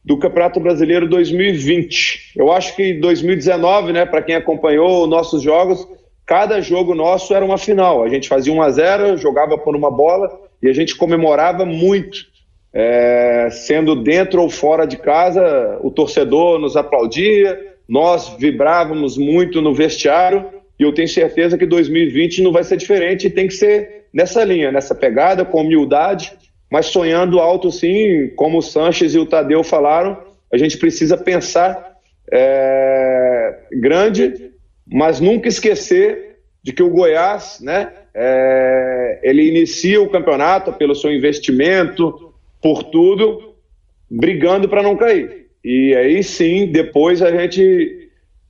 do Campeonato Brasileiro 2020. Eu acho que 2019, né, para quem acompanhou nossos jogos, cada jogo nosso era uma final. A gente fazia 1 a 0, jogava por uma bola e a gente comemorava muito. é, sendo dentro ou fora de casa, o torcedor nos aplaudia, nós vibrávamos muito no vestiário eu tenho certeza que 2020 não vai ser diferente e tem que ser nessa linha, nessa pegada, com humildade, mas sonhando alto sim, como o Sanches e o Tadeu falaram, a gente precisa pensar é, grande, mas nunca esquecer de que o Goiás, né, é, ele inicia o campeonato pelo seu investimento, por tudo, brigando para não cair. E aí sim, depois a gente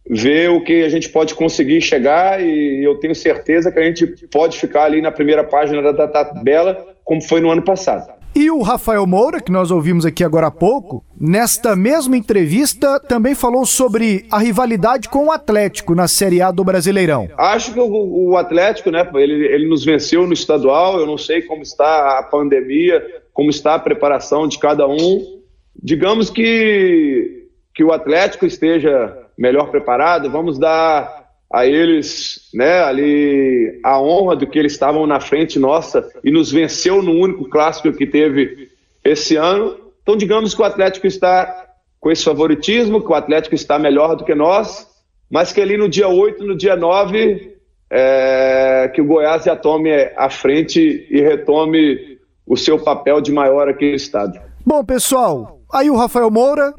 vê o que a gente pode conseguir chegar e eu tenho certeza que a gente pode ficar ali na primeira página da tabela, como foi no ano passado. E o Rafael Moura, que nós ouvimos aqui agora há pouco, nesta mesma entrevista também falou sobre a rivalidade com o Atlético na Série A do Brasileirão. Acho que o, o Atlético, né, ele, ele nos venceu no estadual, eu não sei como está a pandemia, como está a preparação de cada um. Digamos que, que o Atlético esteja melhor preparado, vamos dar a eles, né, ali a honra do que eles estavam na frente nossa e nos venceu no único clássico que teve esse ano. Então, digamos que o Atlético está com esse favoritismo, que o Atlético está melhor do que nós, mas que ali no dia 8, no dia 9, é, que o Goiás já tome a frente e retome o seu papel de maior aqui no estado. Bom, pessoal, aí o Rafael Moura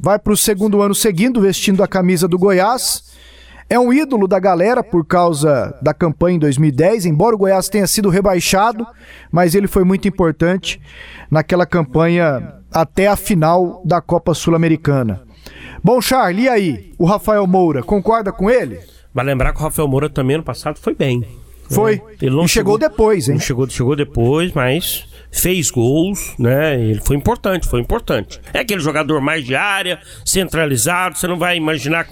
vai para o segundo ano seguindo vestindo a camisa do Goiás. É um ídolo da galera por causa da campanha em 2010, embora o Goiás tenha sido rebaixado, mas ele foi muito importante naquela campanha até a final da Copa Sul-Americana. Bom, Charlie, e aí? O Rafael Moura, concorda com ele? Vai lembrar que o Rafael Moura também no passado foi bem. Foi. Ele não e chegou, chegou depois, hein? Chegou, chegou depois, mas fez gols, né? Ele foi importante, foi importante. É aquele jogador mais de área, centralizado, você não vai imaginar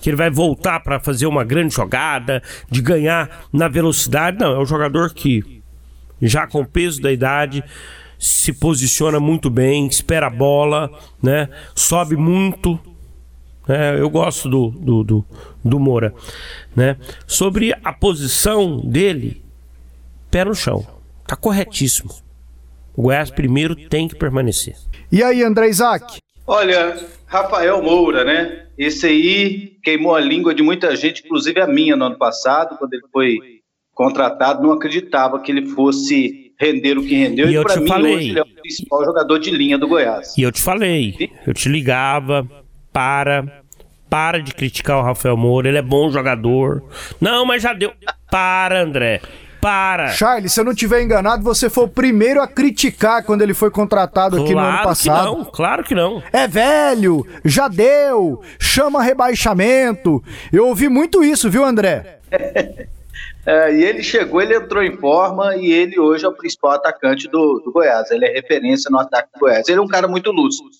que ele vai voltar para fazer uma grande jogada, de ganhar na velocidade, não, é um jogador que já com o peso da idade se posiciona muito bem, espera a bola, né? Sobe muito, é, eu gosto do, do, do, do, Moura. Né? Sobre a posição dele, pé no chão. Tá corretíssimo. O Goiás primeiro tem que permanecer. E aí, André Isaac? Olha, Rafael Moura, né? Esse aí queimou a língua de muita gente, inclusive a minha no ano passado, quando ele foi contratado, não acreditava que ele fosse render o que rendeu. E, e para mim, falei. hoje, ele é o principal jogador de linha do Goiás. E eu te falei, eu te ligava, para, para de criticar o Rafael Moura, ele é bom jogador. Não, mas já deu. Para, André para. Charles, se eu não tiver enganado, você foi o primeiro a criticar quando ele foi contratado aqui claro no ano passado. Que não, claro que não. É velho, já deu, chama rebaixamento. Eu ouvi muito isso, viu, André? [laughs] É, e ele chegou, ele entrou em forma e ele hoje é o principal atacante do, do Goiás. Ele é referência no ataque do Goiás. Ele é um cara muito lúcido.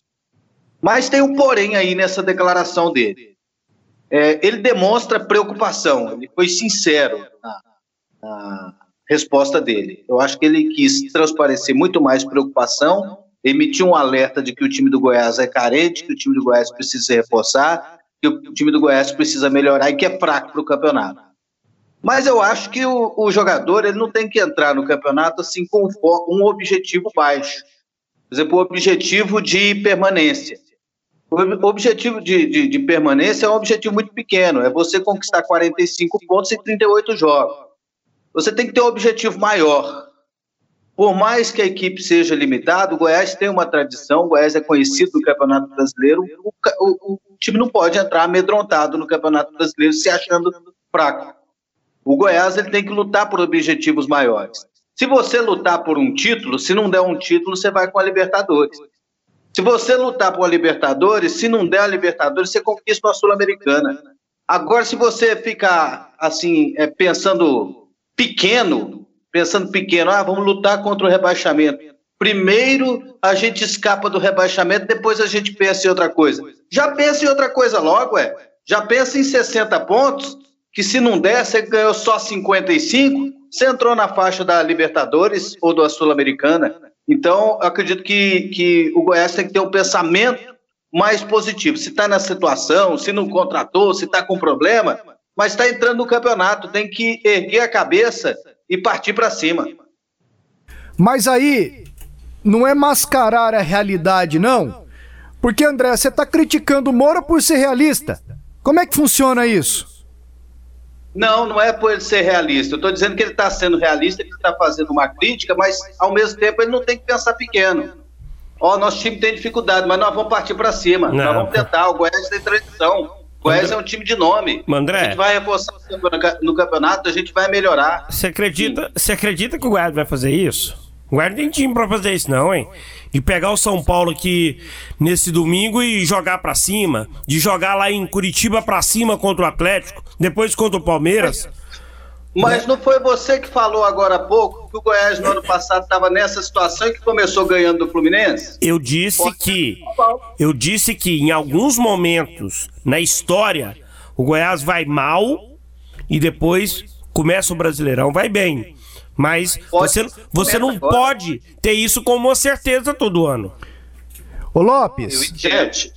Mas tem um porém aí nessa declaração dele. É, ele demonstra preocupação, ele foi sincero na, resposta dele. Eu acho que ele quis transparecer muito mais preocupação, emitir um alerta de que o time do Goiás é carente, que o time do Goiás precisa reforçar, que o time do Goiás precisa melhorar e que é fraco para o campeonato. Mas eu acho que o, o, jogador ele não tem que entrar no campeonato assim com um objetivo baixo. Por exemplo, o objetivo de permanência. O objetivo de, de, de permanência é um objetivo muito pequeno, é você conquistar 45 pontos em 38 jogos. Você tem que ter um objetivo maior. Por mais que a equipe seja limitada, o Goiás tem uma tradição, o Goiás é conhecido no Campeonato Brasileiro, o, o, o time não pode entrar amedrontado no Campeonato Brasileiro se achando fraco. O Goiás ele tem que lutar por objetivos maiores. Se você lutar por um título, se não der um título, você vai com a Libertadores. Se você lutar por a Libertadores, se não der a Libertadores, você conquista a Sul-Americana. Agora, se você ficar assim, é, pensando pequeno, pensando pequeno, ah, vamos lutar contra o rebaixamento. Primeiro a gente escapa do rebaixamento, depois a gente pensa em outra coisa. Já pensa em outra coisa logo, é. Já pensa em 60 pontos, que se não der, você ganhou só 55, você entrou na faixa da Libertadores ou da Sul-Americana. Então, acredito que, que o Goiás tem que ter um pensamento mais positivo. Se está na situação, se não contratou, se está com problema, mas está entrando no campeonato, tem que erguer a cabeça e partir para cima. Mas aí, não é mascarar a realidade, não? Porque, André, você está criticando o Moura por ser realista. Como é que funciona isso? Não, não é por ele ser realista. Eu estou dizendo que ele está sendo realista, ele está fazendo uma crítica, mas ao mesmo tempo ele não tem que pensar pequeno. Ó, oh, nosso time tem dificuldade, mas nós vamos partir para cima. Não. Nós vamos tentar. O Goiás tem tradição. O Goiás André... é um time de nome. André... A gente vai reforçar no campeonato, a gente vai melhorar. Você acredita, você acredita que o Goiás vai fazer isso? O Goiás não tem time para fazer isso, não, hein? de pegar o São Paulo aqui nesse domingo e jogar para cima, de jogar lá em Curitiba para cima contra o Atlético, depois contra o Palmeiras. Mas não foi você que falou agora há pouco que o Goiás no ano passado estava nessa situação e que começou ganhando do Fluminense? Eu disse que eu disse que em alguns momentos na história o Goiás vai mal e depois começa o Brasileirão vai bem. Mas você, você não pode ter isso como uma certeza todo ano. Ô Lopes. Gente,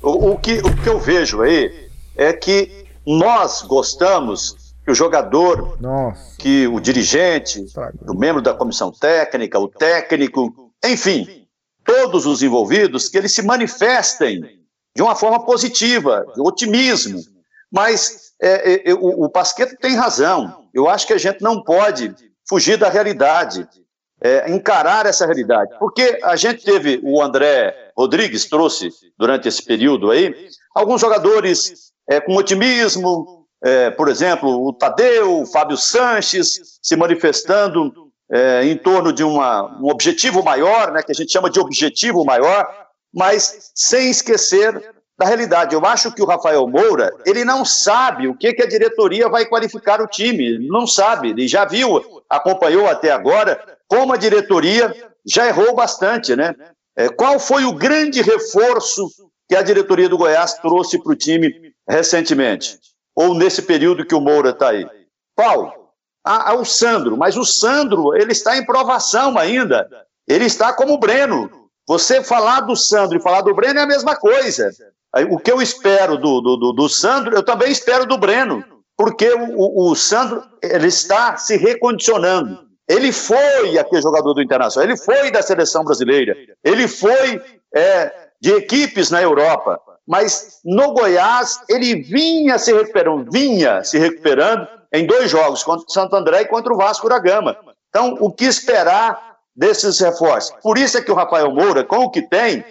o, o, que, o que eu vejo aí é que nós gostamos que o jogador, Nossa. que o dirigente, o membro da comissão técnica, o técnico, enfim, todos os envolvidos, que eles se manifestem de uma forma positiva, de otimismo. Mas é, é, o, o Pasqueto tem razão. Eu acho que a gente não pode fugir da realidade, é, encarar essa realidade. Porque a gente teve, o André Rodrigues trouxe durante esse período aí, alguns jogadores é, com otimismo, é, por exemplo, o Tadeu, o Fábio Sanches, se manifestando é, em torno de uma, um objetivo maior, né, que a gente chama de objetivo maior, mas sem esquecer da realidade. Eu acho que o Rafael Moura, ele não sabe o que, que a diretoria vai qualificar o time, não sabe, ele já viu, acompanhou até agora como a diretoria já errou bastante, né? É, qual foi o grande reforço que a diretoria do Goiás trouxe para o time recentemente? Ou nesse período que o Moura está aí? Qual? Ah, ah, o Sandro, mas o Sandro, ele está em provação ainda. Ele está como o Breno. Você falar do Sandro e falar do Breno é a mesma coisa. O que eu espero do, do, do Sandro, eu também espero do Breno, porque o, o Sandro ele está se recondicionando. Ele foi aquele jogador do Internacional, ele foi da seleção brasileira, ele foi é, de equipes na Europa, mas no Goiás ele vinha se recuperando, vinha se recuperando em dois jogos, contra o Santo André e contra o Vasco da Gama. Então, o que esperar desses reforços? Por isso é que o Rafael Moura, com o que tem,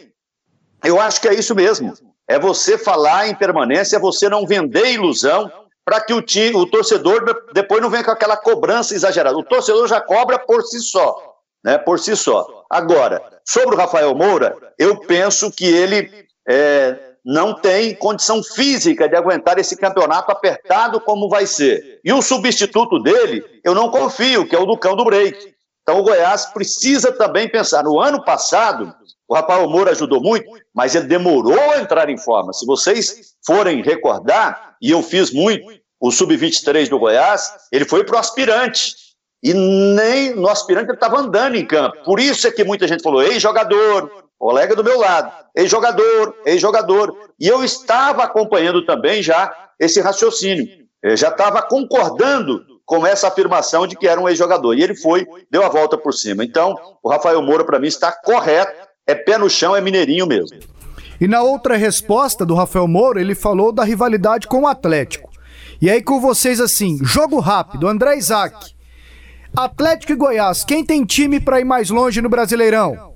eu acho que é isso mesmo. É você falar em permanência, é você não vender ilusão para que o, time, o torcedor depois não venha com aquela cobrança exagerada. O torcedor já cobra por si só, né? Por si só. Agora, sobre o Rafael Moura, eu penso que ele é, não tem condição física de aguentar esse campeonato apertado como vai ser. E o substituto dele, eu não confio, que é o Ducão do Break. Então o Goiás precisa também pensar. No ano passado, o Rafael Moura ajudou muito, mas ele demorou a entrar em forma. Se vocês forem recordar, e eu fiz muito, o Sub-23 do Goiás, ele foi para o aspirante. E nem no aspirante ele estava andando em campo. Por isso é que muita gente falou: ei, jogador, colega do meu lado, ei, jogador, ei, jogador. E eu estava acompanhando também já esse raciocínio. Eu já estava concordando com essa afirmação de que era um ex-jogador. E ele foi, deu a volta por cima. Então, o Rafael Moura, para mim, está correto é pé no chão, é mineirinho mesmo. E na outra resposta do Rafael Moura, ele falou da rivalidade com o Atlético. E aí com vocês assim, jogo rápido, André Isaac. Atlético e Goiás, quem tem time para ir mais longe no Brasileirão?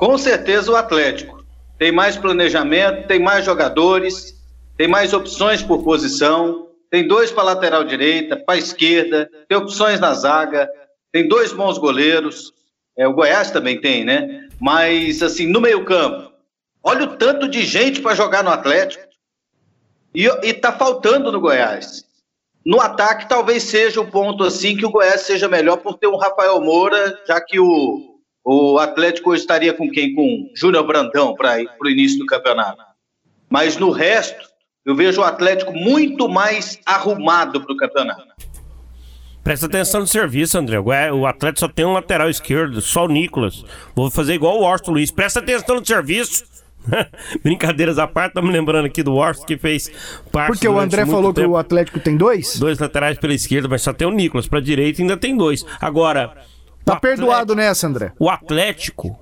Com certeza o Atlético. Tem mais planejamento, tem mais jogadores, tem mais opções por posição, tem dois para lateral direita, para esquerda, tem opções na zaga, tem dois bons goleiros. É, o Goiás também tem, né? Mas, assim, no meio-campo, olha o tanto de gente para jogar no Atlético. E, e tá faltando no Goiás. No ataque, talvez seja o ponto assim que o Goiás seja melhor por ter um Rafael Moura, já que o, o Atlético estaria com quem? Com Júnior Brandão para o início do campeonato. Mas no resto, eu vejo o Atlético muito mais arrumado para o campeonato. Presta atenção no serviço, André. O Atlético só tem um lateral esquerdo, só o Nicolas. Vou fazer igual o Washington Luiz. Presta atenção no serviço. [laughs] Brincadeiras à parte, estamos lembrando aqui do Washington que fez parte. Porque o André falou tempo. que o Atlético tem dois? Dois laterais pela esquerda, mas só tem o Nicolas. Para direita ainda tem dois. Agora, Tá perdoado nessa, André. O Atlético,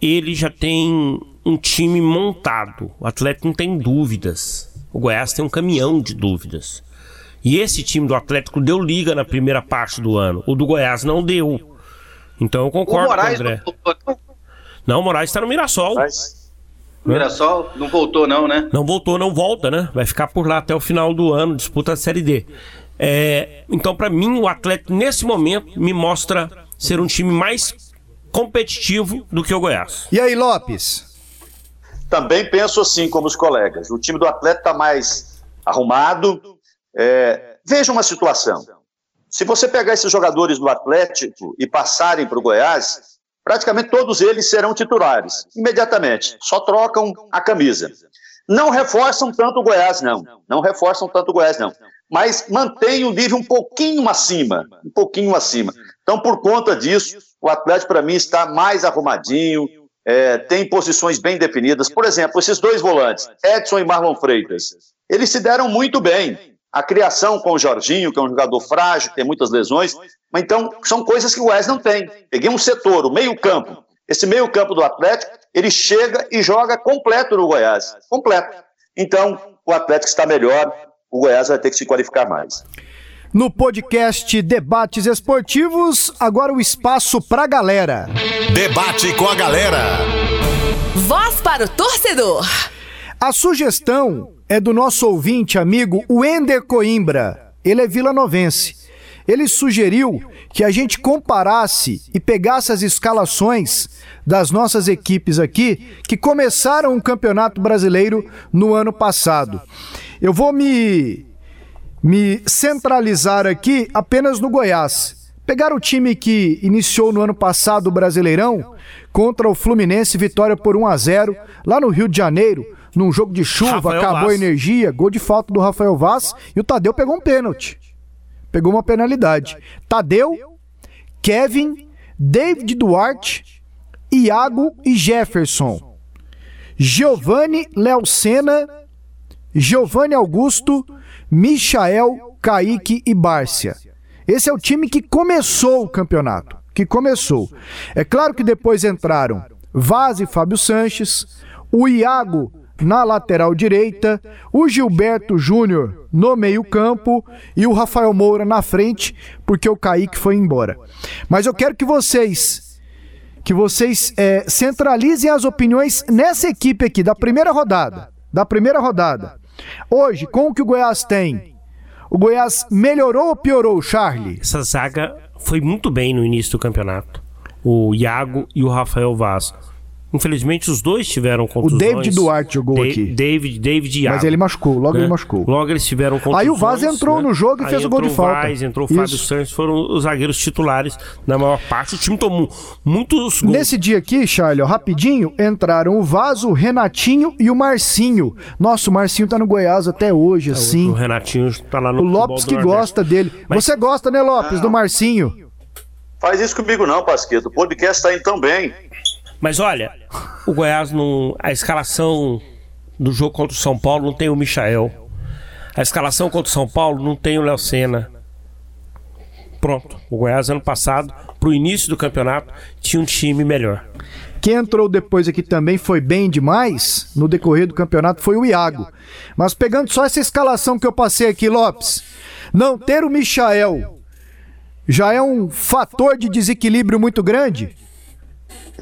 ele já tem um time montado. O Atlético não tem dúvidas. O Goiás tem um caminhão de dúvidas. E esse time do Atlético deu liga na primeira parte do ano. O do Goiás não deu. Então eu concordo com o André. Não, não, o Moraes está no Mirassol. Mas... Mirassol não voltou, não, né? Não voltou, não volta, né? Vai ficar por lá até o final do ano, disputa a Série D. É, então, para mim, o Atlético, nesse momento, me mostra ser um time mais competitivo do que o Goiás. E aí, Lopes? Também penso assim, como os colegas. O time do Atlético está mais arrumado. É, veja uma situação. Se você pegar esses jogadores do Atlético e passarem para o Goiás, praticamente todos eles serão titulares, imediatamente, só trocam a camisa. Não reforçam tanto o Goiás, não. Não reforçam tanto o Goiás, não. Mas mantém o nível um pouquinho acima, um pouquinho acima. Então, por conta disso, o Atlético, para mim, está mais arrumadinho, é, tem posições bem definidas. Por exemplo, esses dois volantes, Edson e Marlon Freitas, eles se deram muito bem a criação com o Jorginho, que é um jogador frágil, tem muitas lesões. Mas então, são coisas que o Wes não tem. Peguei um setor, o meio-campo. Esse meio-campo do Atlético, ele chega e joga completo no Goiás. Completo. Então, o Atlético está melhor, o Goiás vai ter que se qualificar mais. No podcast Debates Esportivos, agora o espaço pra galera. Debate com a galera. Voz para o torcedor. A sugestão é do nosso ouvinte amigo Wender Coimbra. Ele é vilanovense. Ele sugeriu que a gente comparasse e pegasse as escalações das nossas equipes aqui que começaram o Campeonato Brasileiro no ano passado. Eu vou me me centralizar aqui apenas no Goiás. Pegar o time que iniciou no ano passado o Brasileirão contra o Fluminense, vitória por 1 a 0 lá no Rio de Janeiro, num jogo de chuva, Rafael acabou Vaz. a energia, gol de falta do Rafael Vaz e o Tadeu pegou um pênalti. Pegou uma penalidade. Tadeu, Kevin, David Duarte, Iago e Jefferson. Giovanni Léo Senna, Giovanni Augusto, Michael, Kaique e Bárcia. Esse é o time que começou o campeonato. Que começou. É claro que depois entraram Vaz e Fábio Sanches, o Iago na lateral direita, o Gilberto Júnior no meio-campo e o Rafael Moura na frente, porque o Kaique foi embora. Mas eu quero que vocês que vocês é, centralizem as opiniões nessa equipe aqui da primeira rodada, da primeira rodada. Hoje, com o que o Goiás tem, o Goiás melhorou ou piorou, Charlie? Essa zaga foi muito bem no início do campeonato. O Iago e o Rafael Vaz Infelizmente, os dois tiveram contusões. O David Duarte jogou da aqui. David, David Iago. Mas ele machucou, logo né? ele machucou. Logo eles tiveram contusões. Aí o Vaz entrou né? no jogo e Aí fez o gol de falta. Vaz, entrou o Fábio Santos, foram os zagueiros titulares na maior parte. O time tomou muitos gols. Nesse dia aqui, Charlie, ó, rapidinho, entraram o Vaz, o Renatinho e o Marcinho. Nossa, o Marcinho tá no Goiás até hoje, é, assim. O Renatinho tá lá no O Lopes que gosta dele. Mas... Você gosta, né, Lopes, ah, do Marcinho? Faz isso comigo não, Pasqueto. O podcast tá indo tão bem. Mas olha, o Goiás não. A escalação do jogo contra o São Paulo não tem o Michael. A escalação contra o São Paulo não tem o Léo Senna. Pronto. O Goiás, ano passado, pro início do campeonato, tinha um time melhor. Quem entrou depois aqui também foi bem demais no decorrer do campeonato foi o Iago. Mas pegando só essa escalação que eu passei aqui, Lopes, não ter o Michael já é um fator de desequilíbrio muito grande?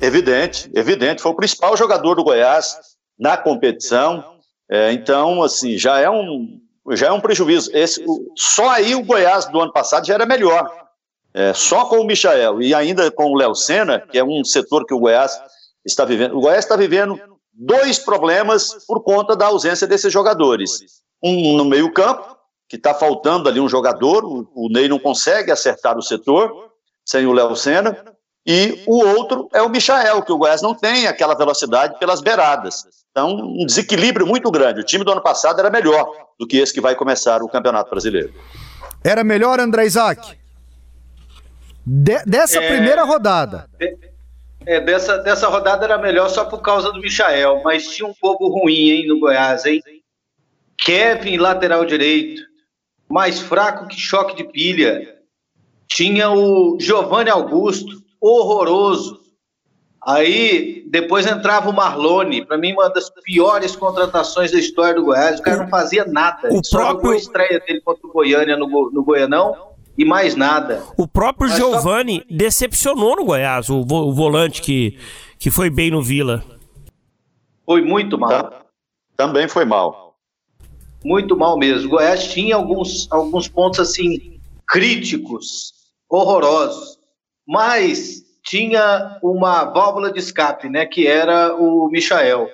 Evidente, evidente. Foi o principal jogador do Goiás na competição. É, então, assim, já é um, já é um prejuízo. Esse, só aí o Goiás do ano passado já era melhor. É, só com o Michael e ainda com o Léo Senna, que é um setor que o Goiás está vivendo. O Goiás está vivendo dois problemas por conta da ausência desses jogadores. Um no meio-campo, que está faltando ali um jogador, o, o Ney não consegue acertar o setor sem o Léo Senna. E o outro é o Michael, que o Goiás não tem aquela velocidade pelas beiradas. Então, um desequilíbrio muito grande. O time do ano passado era melhor do que esse que vai começar o Campeonato Brasileiro. Era melhor, André Isaac? De, dessa é, primeira rodada. De, é, dessa, dessa rodada era melhor só por causa do Michael, mas tinha um pouco ruim, hein, no Goiás, hein? Kevin, lateral direito, mais fraco que choque de pilha. tinha o Giovanni Augusto, horroroso. Aí depois entrava o Marlone, para mim uma das piores contratações da história do Goiás. O cara não fazia nada. O só próprio- a estreia dele contra o Goiânia no, Go- no Goianão e mais nada. O próprio Mas só- Giovani decepcionou no Goiás, o, vo- o volante que, que foi bem no Vila. Foi muito mal. Também foi mal. Muito mal mesmo. O Goiás tinha alguns, alguns pontos assim críticos, horrorosos, mas tinha uma válvula de escape, né, que era o Michael.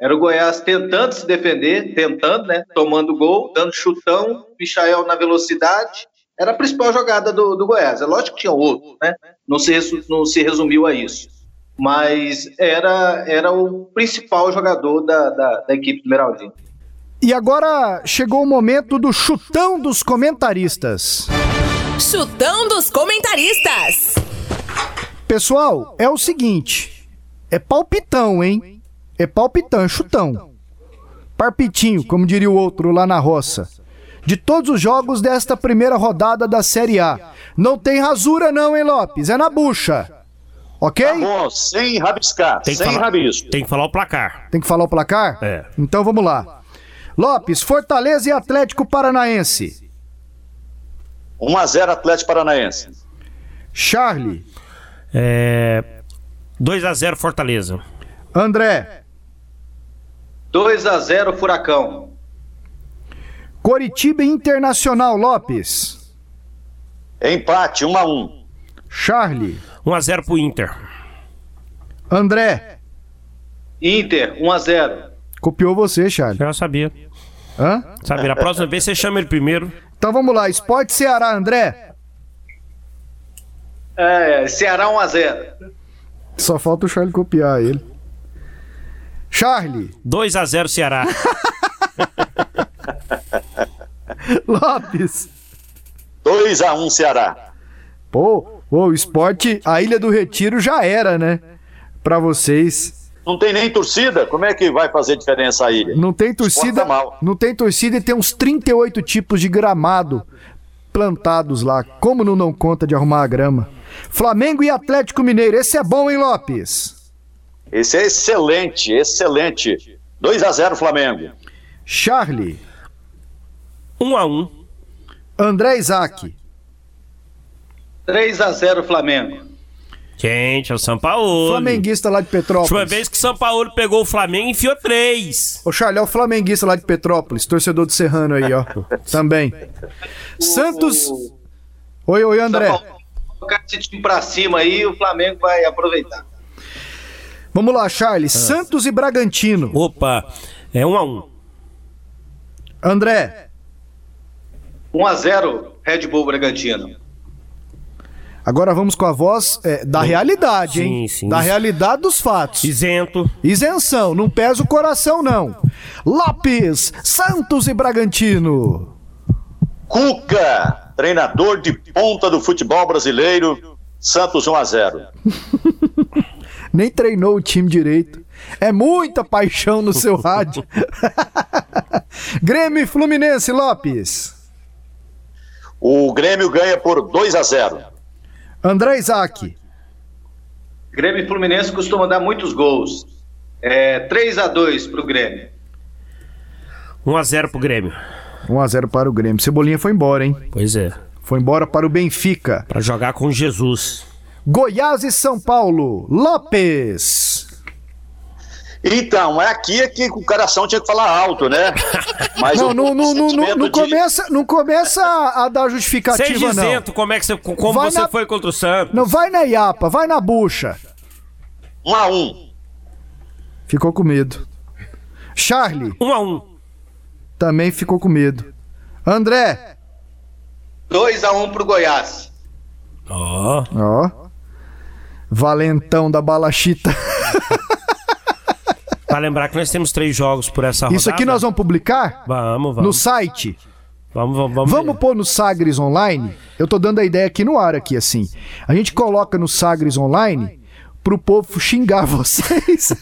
Era o Goiás tentando se defender, tentando, né, tomando gol, dando chutão, Michael na velocidade. Era a principal jogada do, do Goiás. É lógico que tinha outro, né? Não se, não se resumiu a isso. Mas era, era o principal jogador da, da, da equipe do Meraldinho. E agora chegou o momento do chutão dos comentaristas. Chutão dos comentaristas. Pessoal, é o seguinte: é palpitão, hein? É palpitão, é chutão. Parpitinho, como diria o outro lá na roça. De todos os jogos desta primeira rodada da Série A. Não tem rasura, não, hein, Lopes? É na bucha. Ok? Tá bom, sem rabiscar, Tem sem falar, rabisco. tem que falar o placar. Tem que falar o placar? É. Então vamos lá. Lopes, Fortaleza e Atlético Paranaense. 1x0 Atlético Paranaense. Charlie, É, 2x0 Fortaleza. André, 2 a 0 Furacão. Coritiba Internacional, Lopes. Empate, 1x1. Charlie, 1x0 pro Inter. André, Inter, 1 a 0 copiou você, Charlie. Já sabia. Hã? Sabe, na próxima vez você chama ele primeiro. Então vamos lá, Esporte Ceará, André. É, Ceará 1 a 0 Só falta o Charlie copiar ele. Charlie, 2x0 Ceará. [laughs] Lopes. 2x1 Ceará. Pô, pô, o esporte, a Ilha do Retiro já era, né? Pra vocês. Não tem nem torcida, como é que vai fazer diferença a ilha? Não tem torcida. Tá mal. Não tem torcida e tem uns 38 tipos de gramado plantados lá. Como não dão conta de arrumar a grama? Flamengo e Atlético Mineiro. Esse é bom, hein, Lopes? Esse é excelente, excelente. 2x0 Flamengo. Charlie, 1x1. André Isaac, 3 a 0 Flamengo. Gente, é o São Paulo. flamenguista lá de Última Petrópolis. vez que São Paulo pegou o Flamengo, enfiou 3. Ô, Charlie, é o flamenguista lá de Petrópolis, torcedor do Serrano aí, ó. Também. Santos. Oi, oi, André. São Paulo, Colocar esse time pra cima aí, o Flamengo vai aproveitar. Vamos lá, Charlie. Santos e Bragantino. Opa, é 1x1. André, 1 a 0 Red Bull Bragantino. Agora vamos com a voz é, da realidade, hein? Sim, sim. Da realidade dos fatos. Isento. Isenção, não pesa o coração, não. Lopes, Santos e Bragantino. Cuca, treinador de ponta do futebol brasileiro. Santos 1x0. [laughs] Nem treinou o time direito. É muita paixão no seu rádio. [laughs] Grêmio e Fluminense, Lopes. O Grêmio ganha por 2x0. André Isaac. Grêmio e Fluminense costumam dar muitos gols. É 3 a 2 pro Grêmio. 1x0 pro Grêmio. 1x0 para o Grêmio. Cebolinha foi embora, hein? Pois é. Foi embora para o Benfica. Pra jogar com Jesus. Goiás e São Paulo. Lopes. Então, é aqui é que o coração tinha que falar alto, né? Mas Não, não, não, não, não, não de- começa, não começa a dar justificativa, Seja não. isento, como é que você, como Vai você na- foi contra o Santos? Não vai na Iapa, vai na bucha. 1x1. Ficou com medo. Charlie 1x1. também ficou com medo. André, 2 a 1 pro Goiás. Ó. ó. Valentão da balachita. [laughs] Pra lembrar que nós temos três jogos por essa rodada. Isso aqui nós vamos publicar Vamos, no vamos. site. Vamos, vamos, vamos. Vamos pôr no Sagres Online. Eu tô dando a ideia aqui no ar aqui assim. A gente coloca no Sagres Online pro povo xingar [laughs] vocês.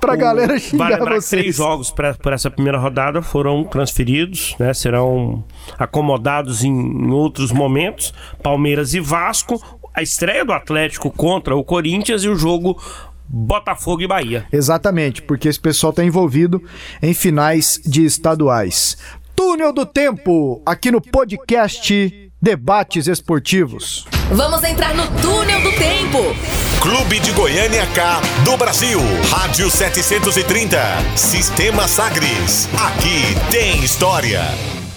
pra O- galera xingar vale vocês. três jogos para essa primeira rodada foram transferidos, né? Serão acomodados em, em outros momentos. Palmeiras e Vasco, a estreia do Atlético contra o Corinthians e o jogo Botafogo e Bahia. Exatamente, porque esse pessoal está envolvido em finais de estaduais. Túnel do Tempo, aqui no podcast Debates Esportivos. Vamos entrar no túnel do tempo. Clube de Goiânia K do Brasil. Rádio 730. Sistema Sagres. Aqui tem história.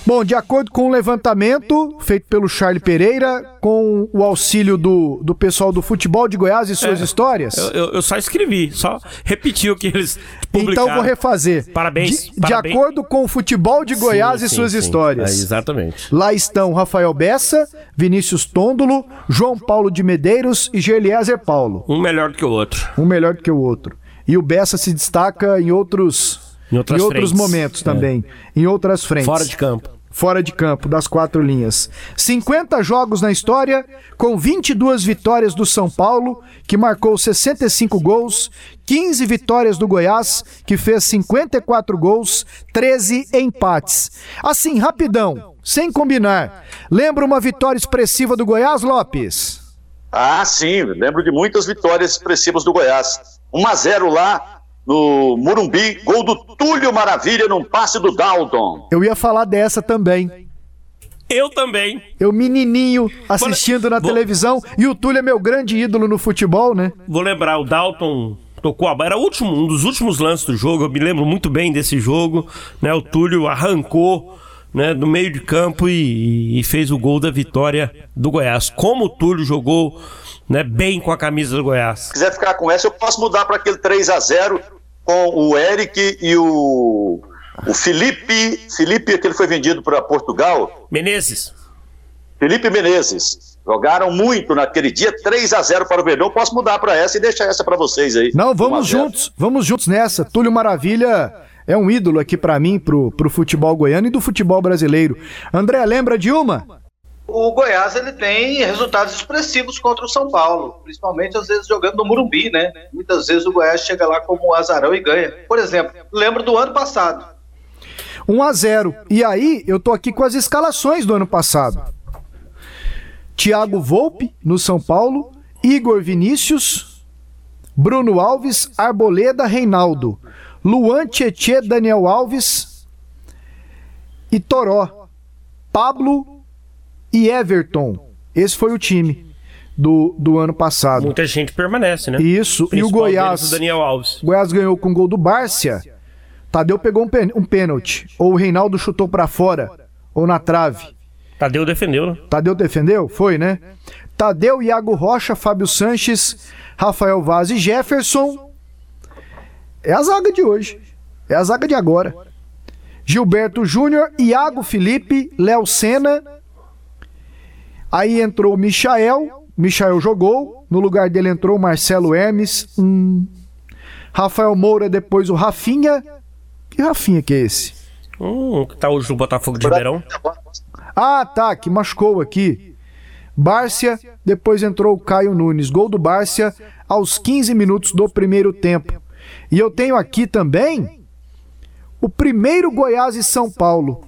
Bom, de acordo com o levantamento feito pelo Charlie Pereira, com o auxílio do, do pessoal do futebol de Goiás e suas É, histórias. Eu, eu- eu só escrevi, só repeti o que eles publicaram. Então vou refazer. Parabéns. De, de parabéns. acordo com o futebol de Goiás Sim, e sim, suas sim. histórias. É, exatamente. Lá estão Rafael Bessa, Vinícius Tôndolo, João Paulo de Medeiros e Gerliezer Paulo. Um melhor do que o outro. Um melhor do que o outro. E o Bessa se destaca em outros, Em outras outros frentes. momentos É. também. Em outras frentes. Fora de campo. Fora de campo, das quatro linhas. 50 jogos na história, com 22 vitórias do São Paulo, que marcou 65 gols, 15 vitórias do Goiás, que fez 54 gols, 13 empates. Assim, rapidão, sem combinar. Lembra uma vitória expressiva do Goiás, Lopes? Ah, sim, lembro de muitas vitórias expressivas do Goiás. 1 a 0 lá no Murumbi, gol do Túlio Maravilha num passe do Dalton. Eu ia falar dessa também. Eu também. Eu menininho assistindo na vou- televisão e o Túlio é meu grande ídolo no futebol, né? Vou lembrar, o Dalton tocou a bola. Era o último, um dos últimos lances do jogo. Eu me lembro muito bem desse jogo. Né? O Túlio arrancou né, do meio de campo e, e fez o gol da vitória do Goiás. Como o Túlio jogou né, bem com a camisa do Goiás. Se quiser ficar com essa, eu posso mudar para aquele 3 a 0 com o Eric e o, o Felipe. Felipe, que ele foi vendido para Portugal. Menezes. Felipe Menezes. Jogaram muito naquele dia, 3 a 0 para o Verdão. Posso mudar para essa e deixar essa para vocês aí. Não, 1 a vamos 0. juntos, vamos juntos nessa. Túlio Maravilha é um ídolo aqui pra mim, pro, pro futebol goiano e do futebol brasileiro. André, lembra de uma? O Goiás ele tem resultados expressivos contra o São Paulo, principalmente às vezes jogando no Murumbi, né? Muitas vezes o Goiás chega lá como um azarão e ganha. Por exemplo, lembro do ano passado. 1 a 0 E aí, eu tô aqui com as escalações do ano passado. Thiago Volpe, no São Paulo, Igor Vinícius, Bruno Alves, Arboleda, Reinaldo, Luan Tietê, Daniel Alves e Toró, Pablo e Everton. Esse foi o time do, do ano passado. Muita gente permanece, né? Isso, e o Principal Goiás. o Daniel Alves. O Goiás ganhou com o gol do Bárcia. Tadeu pegou um, pen- um pênalti. Ou o Reinaldo chutou pra fora. Ou na trave. Tadeu defendeu, né? Tadeu defendeu? Foi, né? Tadeu, Iago Rocha, Fábio Sanches, Rafael Vaz e Jefferson. É a zaga de hoje. É a zaga de agora. Gilberto Júnior, Iago Felipe, Léo Senna. Aí entrou o Michael. Michael jogou. No lugar dele entrou o Marcelo Hermes. Hum. Rafael Moura, depois o Rafinha. Que Rafinha que é esse? Hum, que tá hoje no Botafogo de Ribeirão. Ah, tá, que machucou aqui. Bárcia, depois entrou o Caio Nunes. Gol do Bárcia aos 15 minutos do primeiro tempo. E eu tenho aqui também o primeiro Goiás e São Paulo,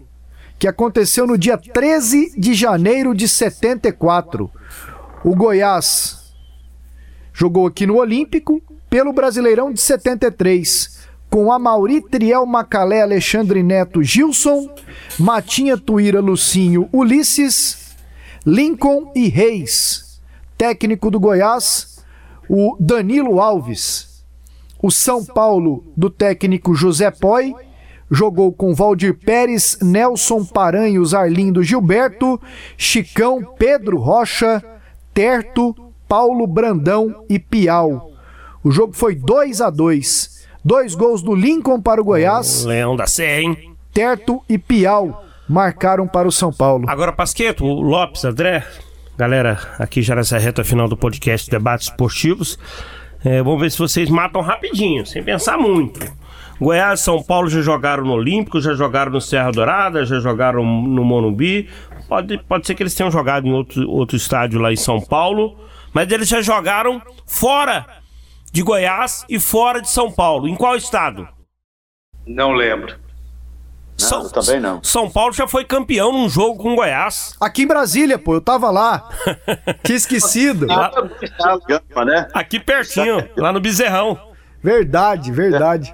que aconteceu no dia 13 de janeiro de 74. O Goiás jogou aqui no Olímpico pelo Brasileirão de 73, com Amauri, Triel, Macalé, Alexandre Neto, Gilson, Matinha, Tuíra, Lucinho, Ulisses, Lincoln e Reis. Técnico do Goiás, o Danilo Alves. O São Paulo, do técnico José Poi, jogou com Valdir Pérez, Nelson Paranhos, Arlindo Gilberto, Chicão, Pedro Rocha, Terto, Paulo Brandão e Piau. O jogo foi 2 a 2 Dois gols do Lincoln para o Goiás. Leão da Serra, hein? Terto e Piau marcaram para o São Paulo. Agora, Pasqueto, Lopes, André, galera, aqui já nessa reta final do podcast Debates Esportivos, é, vamos ver se vocês matam rapidinho, sem pensar muito. Goiás e São Paulo já jogaram no Olímpico, já jogaram no Serra Dourada, já jogaram no Monumbi. Pode, pode ser que eles tenham jogado em outro, outro estádio lá em São Paulo, mas eles já jogaram fora de Goiás e fora de São Paulo. Em qual estado? Não lembro. Não, eu também não. São Paulo já foi campeão num jogo com Goiás. Aqui em Brasília, pô, eu tava lá. [laughs] que esquecido. Lá- né? aqui pertinho, lá no Bezerrão. Verdade, verdade.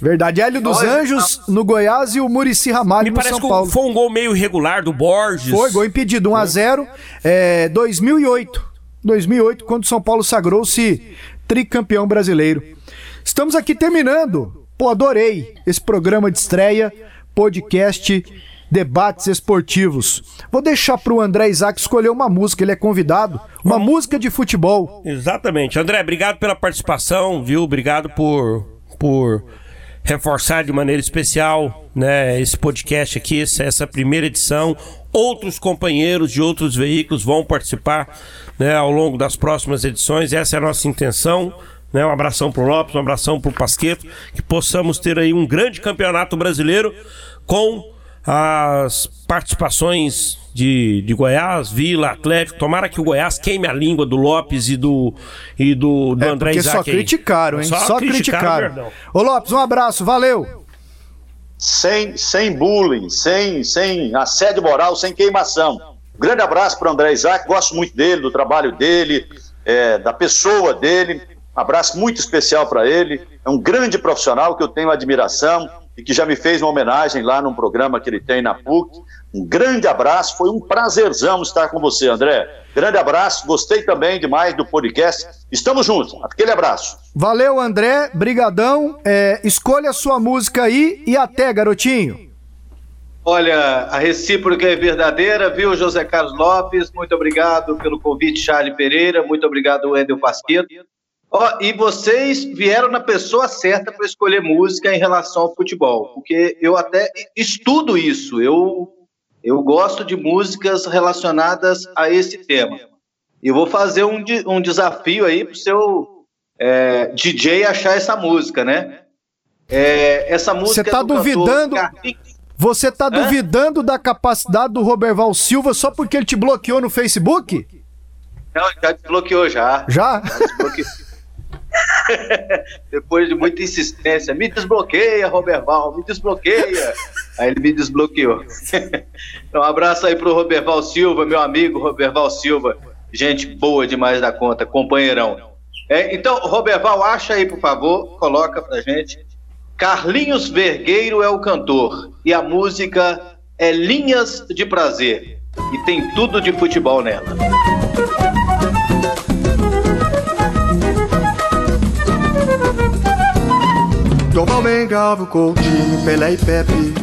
Verdade. Hélio dos Olha, Anjos no Goiás e o Murici Ramalho no parece São que Paulo. foi um gol meio irregular do Borges. Foi, gol impedido, 1x0. É, 2008. 2008, quando o São Paulo sagrou-se tricampeão brasileiro. Estamos aqui terminando. Pô, adorei esse programa de estreia, podcast Debates Esportivos. Vou deixar pro André Isaac escolher uma música, ele é convidado. Uma música de futebol. Exatamente. André, obrigado pela participação, viu? Obrigado por, por reforçar de maneira especial né, esse podcast aqui, essa, primeira edição. Outros companheiros de outros veículos vão participar né, ao longo das próximas edições. Essa é a nossa intenção. Né, um abração pro Lopes, um abração pro Pasqueto, que possamos ter aí um grande campeonato brasileiro com as participações de, de Goiás, Vila, Atlético. Tomara que o Goiás queime a língua do Lopes e do, e do, do É, André porque Isaac. só criticaram, hein? Só, criticaram. perdão. Ô Lopes, um abraço, valeu. Sem, sem bullying, sem, sem assédio moral, sem queimação. Um grande abraço para o André Isaac, gosto muito dele, do trabalho dele, é, da pessoa dele. Um abraço muito especial para ele. É um grande profissional que eu tenho admiração e que já me fez uma homenagem lá num programa que ele tem na PUC. Um grande abraço, foi um prazerzão estar com você, André. Grande abraço, gostei também demais do podcast. Estamos juntos, aquele abraço. Valeu, André, brigadão. É, escolha a sua música aí e até, garotinho. Olha, a recíproca é verdadeira, viu, José Carlos Lopes? Muito obrigado pelo convite, Charlie Pereira. Muito obrigado, Wendel Pasqueto. Ó, e vocês vieram na pessoa certa para escolher música em relação ao futebol, porque eu até estudo isso. Eu, eu gosto de músicas relacionadas a esse tema. E eu vou fazer um, um desafio aí para o seu é, DJ achar essa música, né? É, essa música Você tá é do cantor duvidando? Você tá duvidando da capacidade do Roberval Silva só porque ele te bloqueou no Facebook? Não, já desbloqueou já. Já? Desbloqueou. [laughs] [laughs] Depois de muita insistência, me desbloqueia, Roberval, me desbloqueia. Aí ele me desbloqueou. [laughs] Então, um abraço aí pro Roberval Silva, meu amigo Roberval Silva. Gente boa demais da conta, companheirão. É, então, Roberval, acha aí, por favor, coloca pra gente. Carlinhos Vergueiro é o cantor e a música é Linhas de Prazer. E tem tudo de futebol nela. Totalmente Galvo, Coutinho, Pelé e Pepe.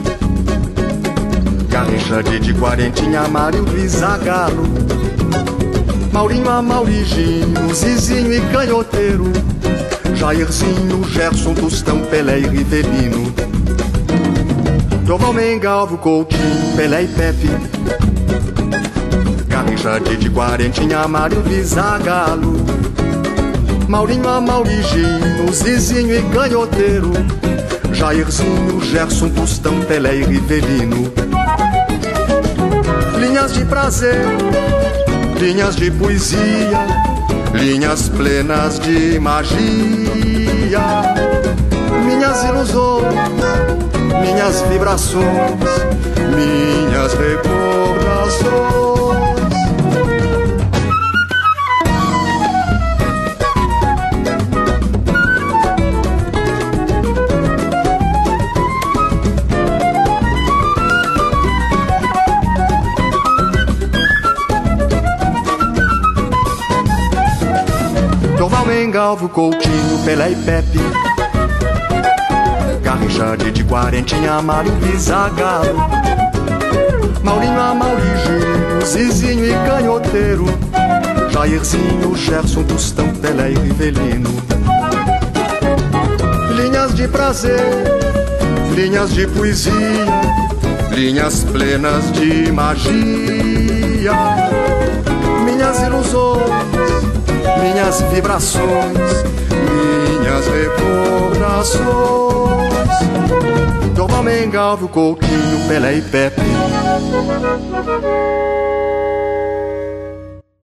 Garrincha, de Quarentinha, Mário, Zagalo Maurinho, Amauriginho, Zizinho e Canhoteiro. Jairzinho, Gerson, Tostão, Pelé e Rivelino. Totalmente Galvo, Coutinho, Pelé e Pepe. Garrincha, de Quarentinha, Mário, Zagalo Maurinho, Amauriginho, Zizinho e Canhoteiro Jairzinho, Gerson, Tostão, Pelé e Rivelino Linhas de prazer, linhas de poesia Linhas plenas de magia. Minhas ilusões, minhas vibrações Minhas recordações Galvo, Coutinho, Pelé e Pepe. Garrincha, de Quarentinha, Mário, Zagalo Maurinho, Amauriginho, Zizinho e Canhoteiro. Jairzinho, Gerson, Tostão, Pelé e Rivelino. Linhas de prazer, linhas de poesia Linhas plenas de magia. Minhas ilusões minhas vibrações, minhas recordações. Dorval, Galvo, Coutinho, Pelé e Pepe.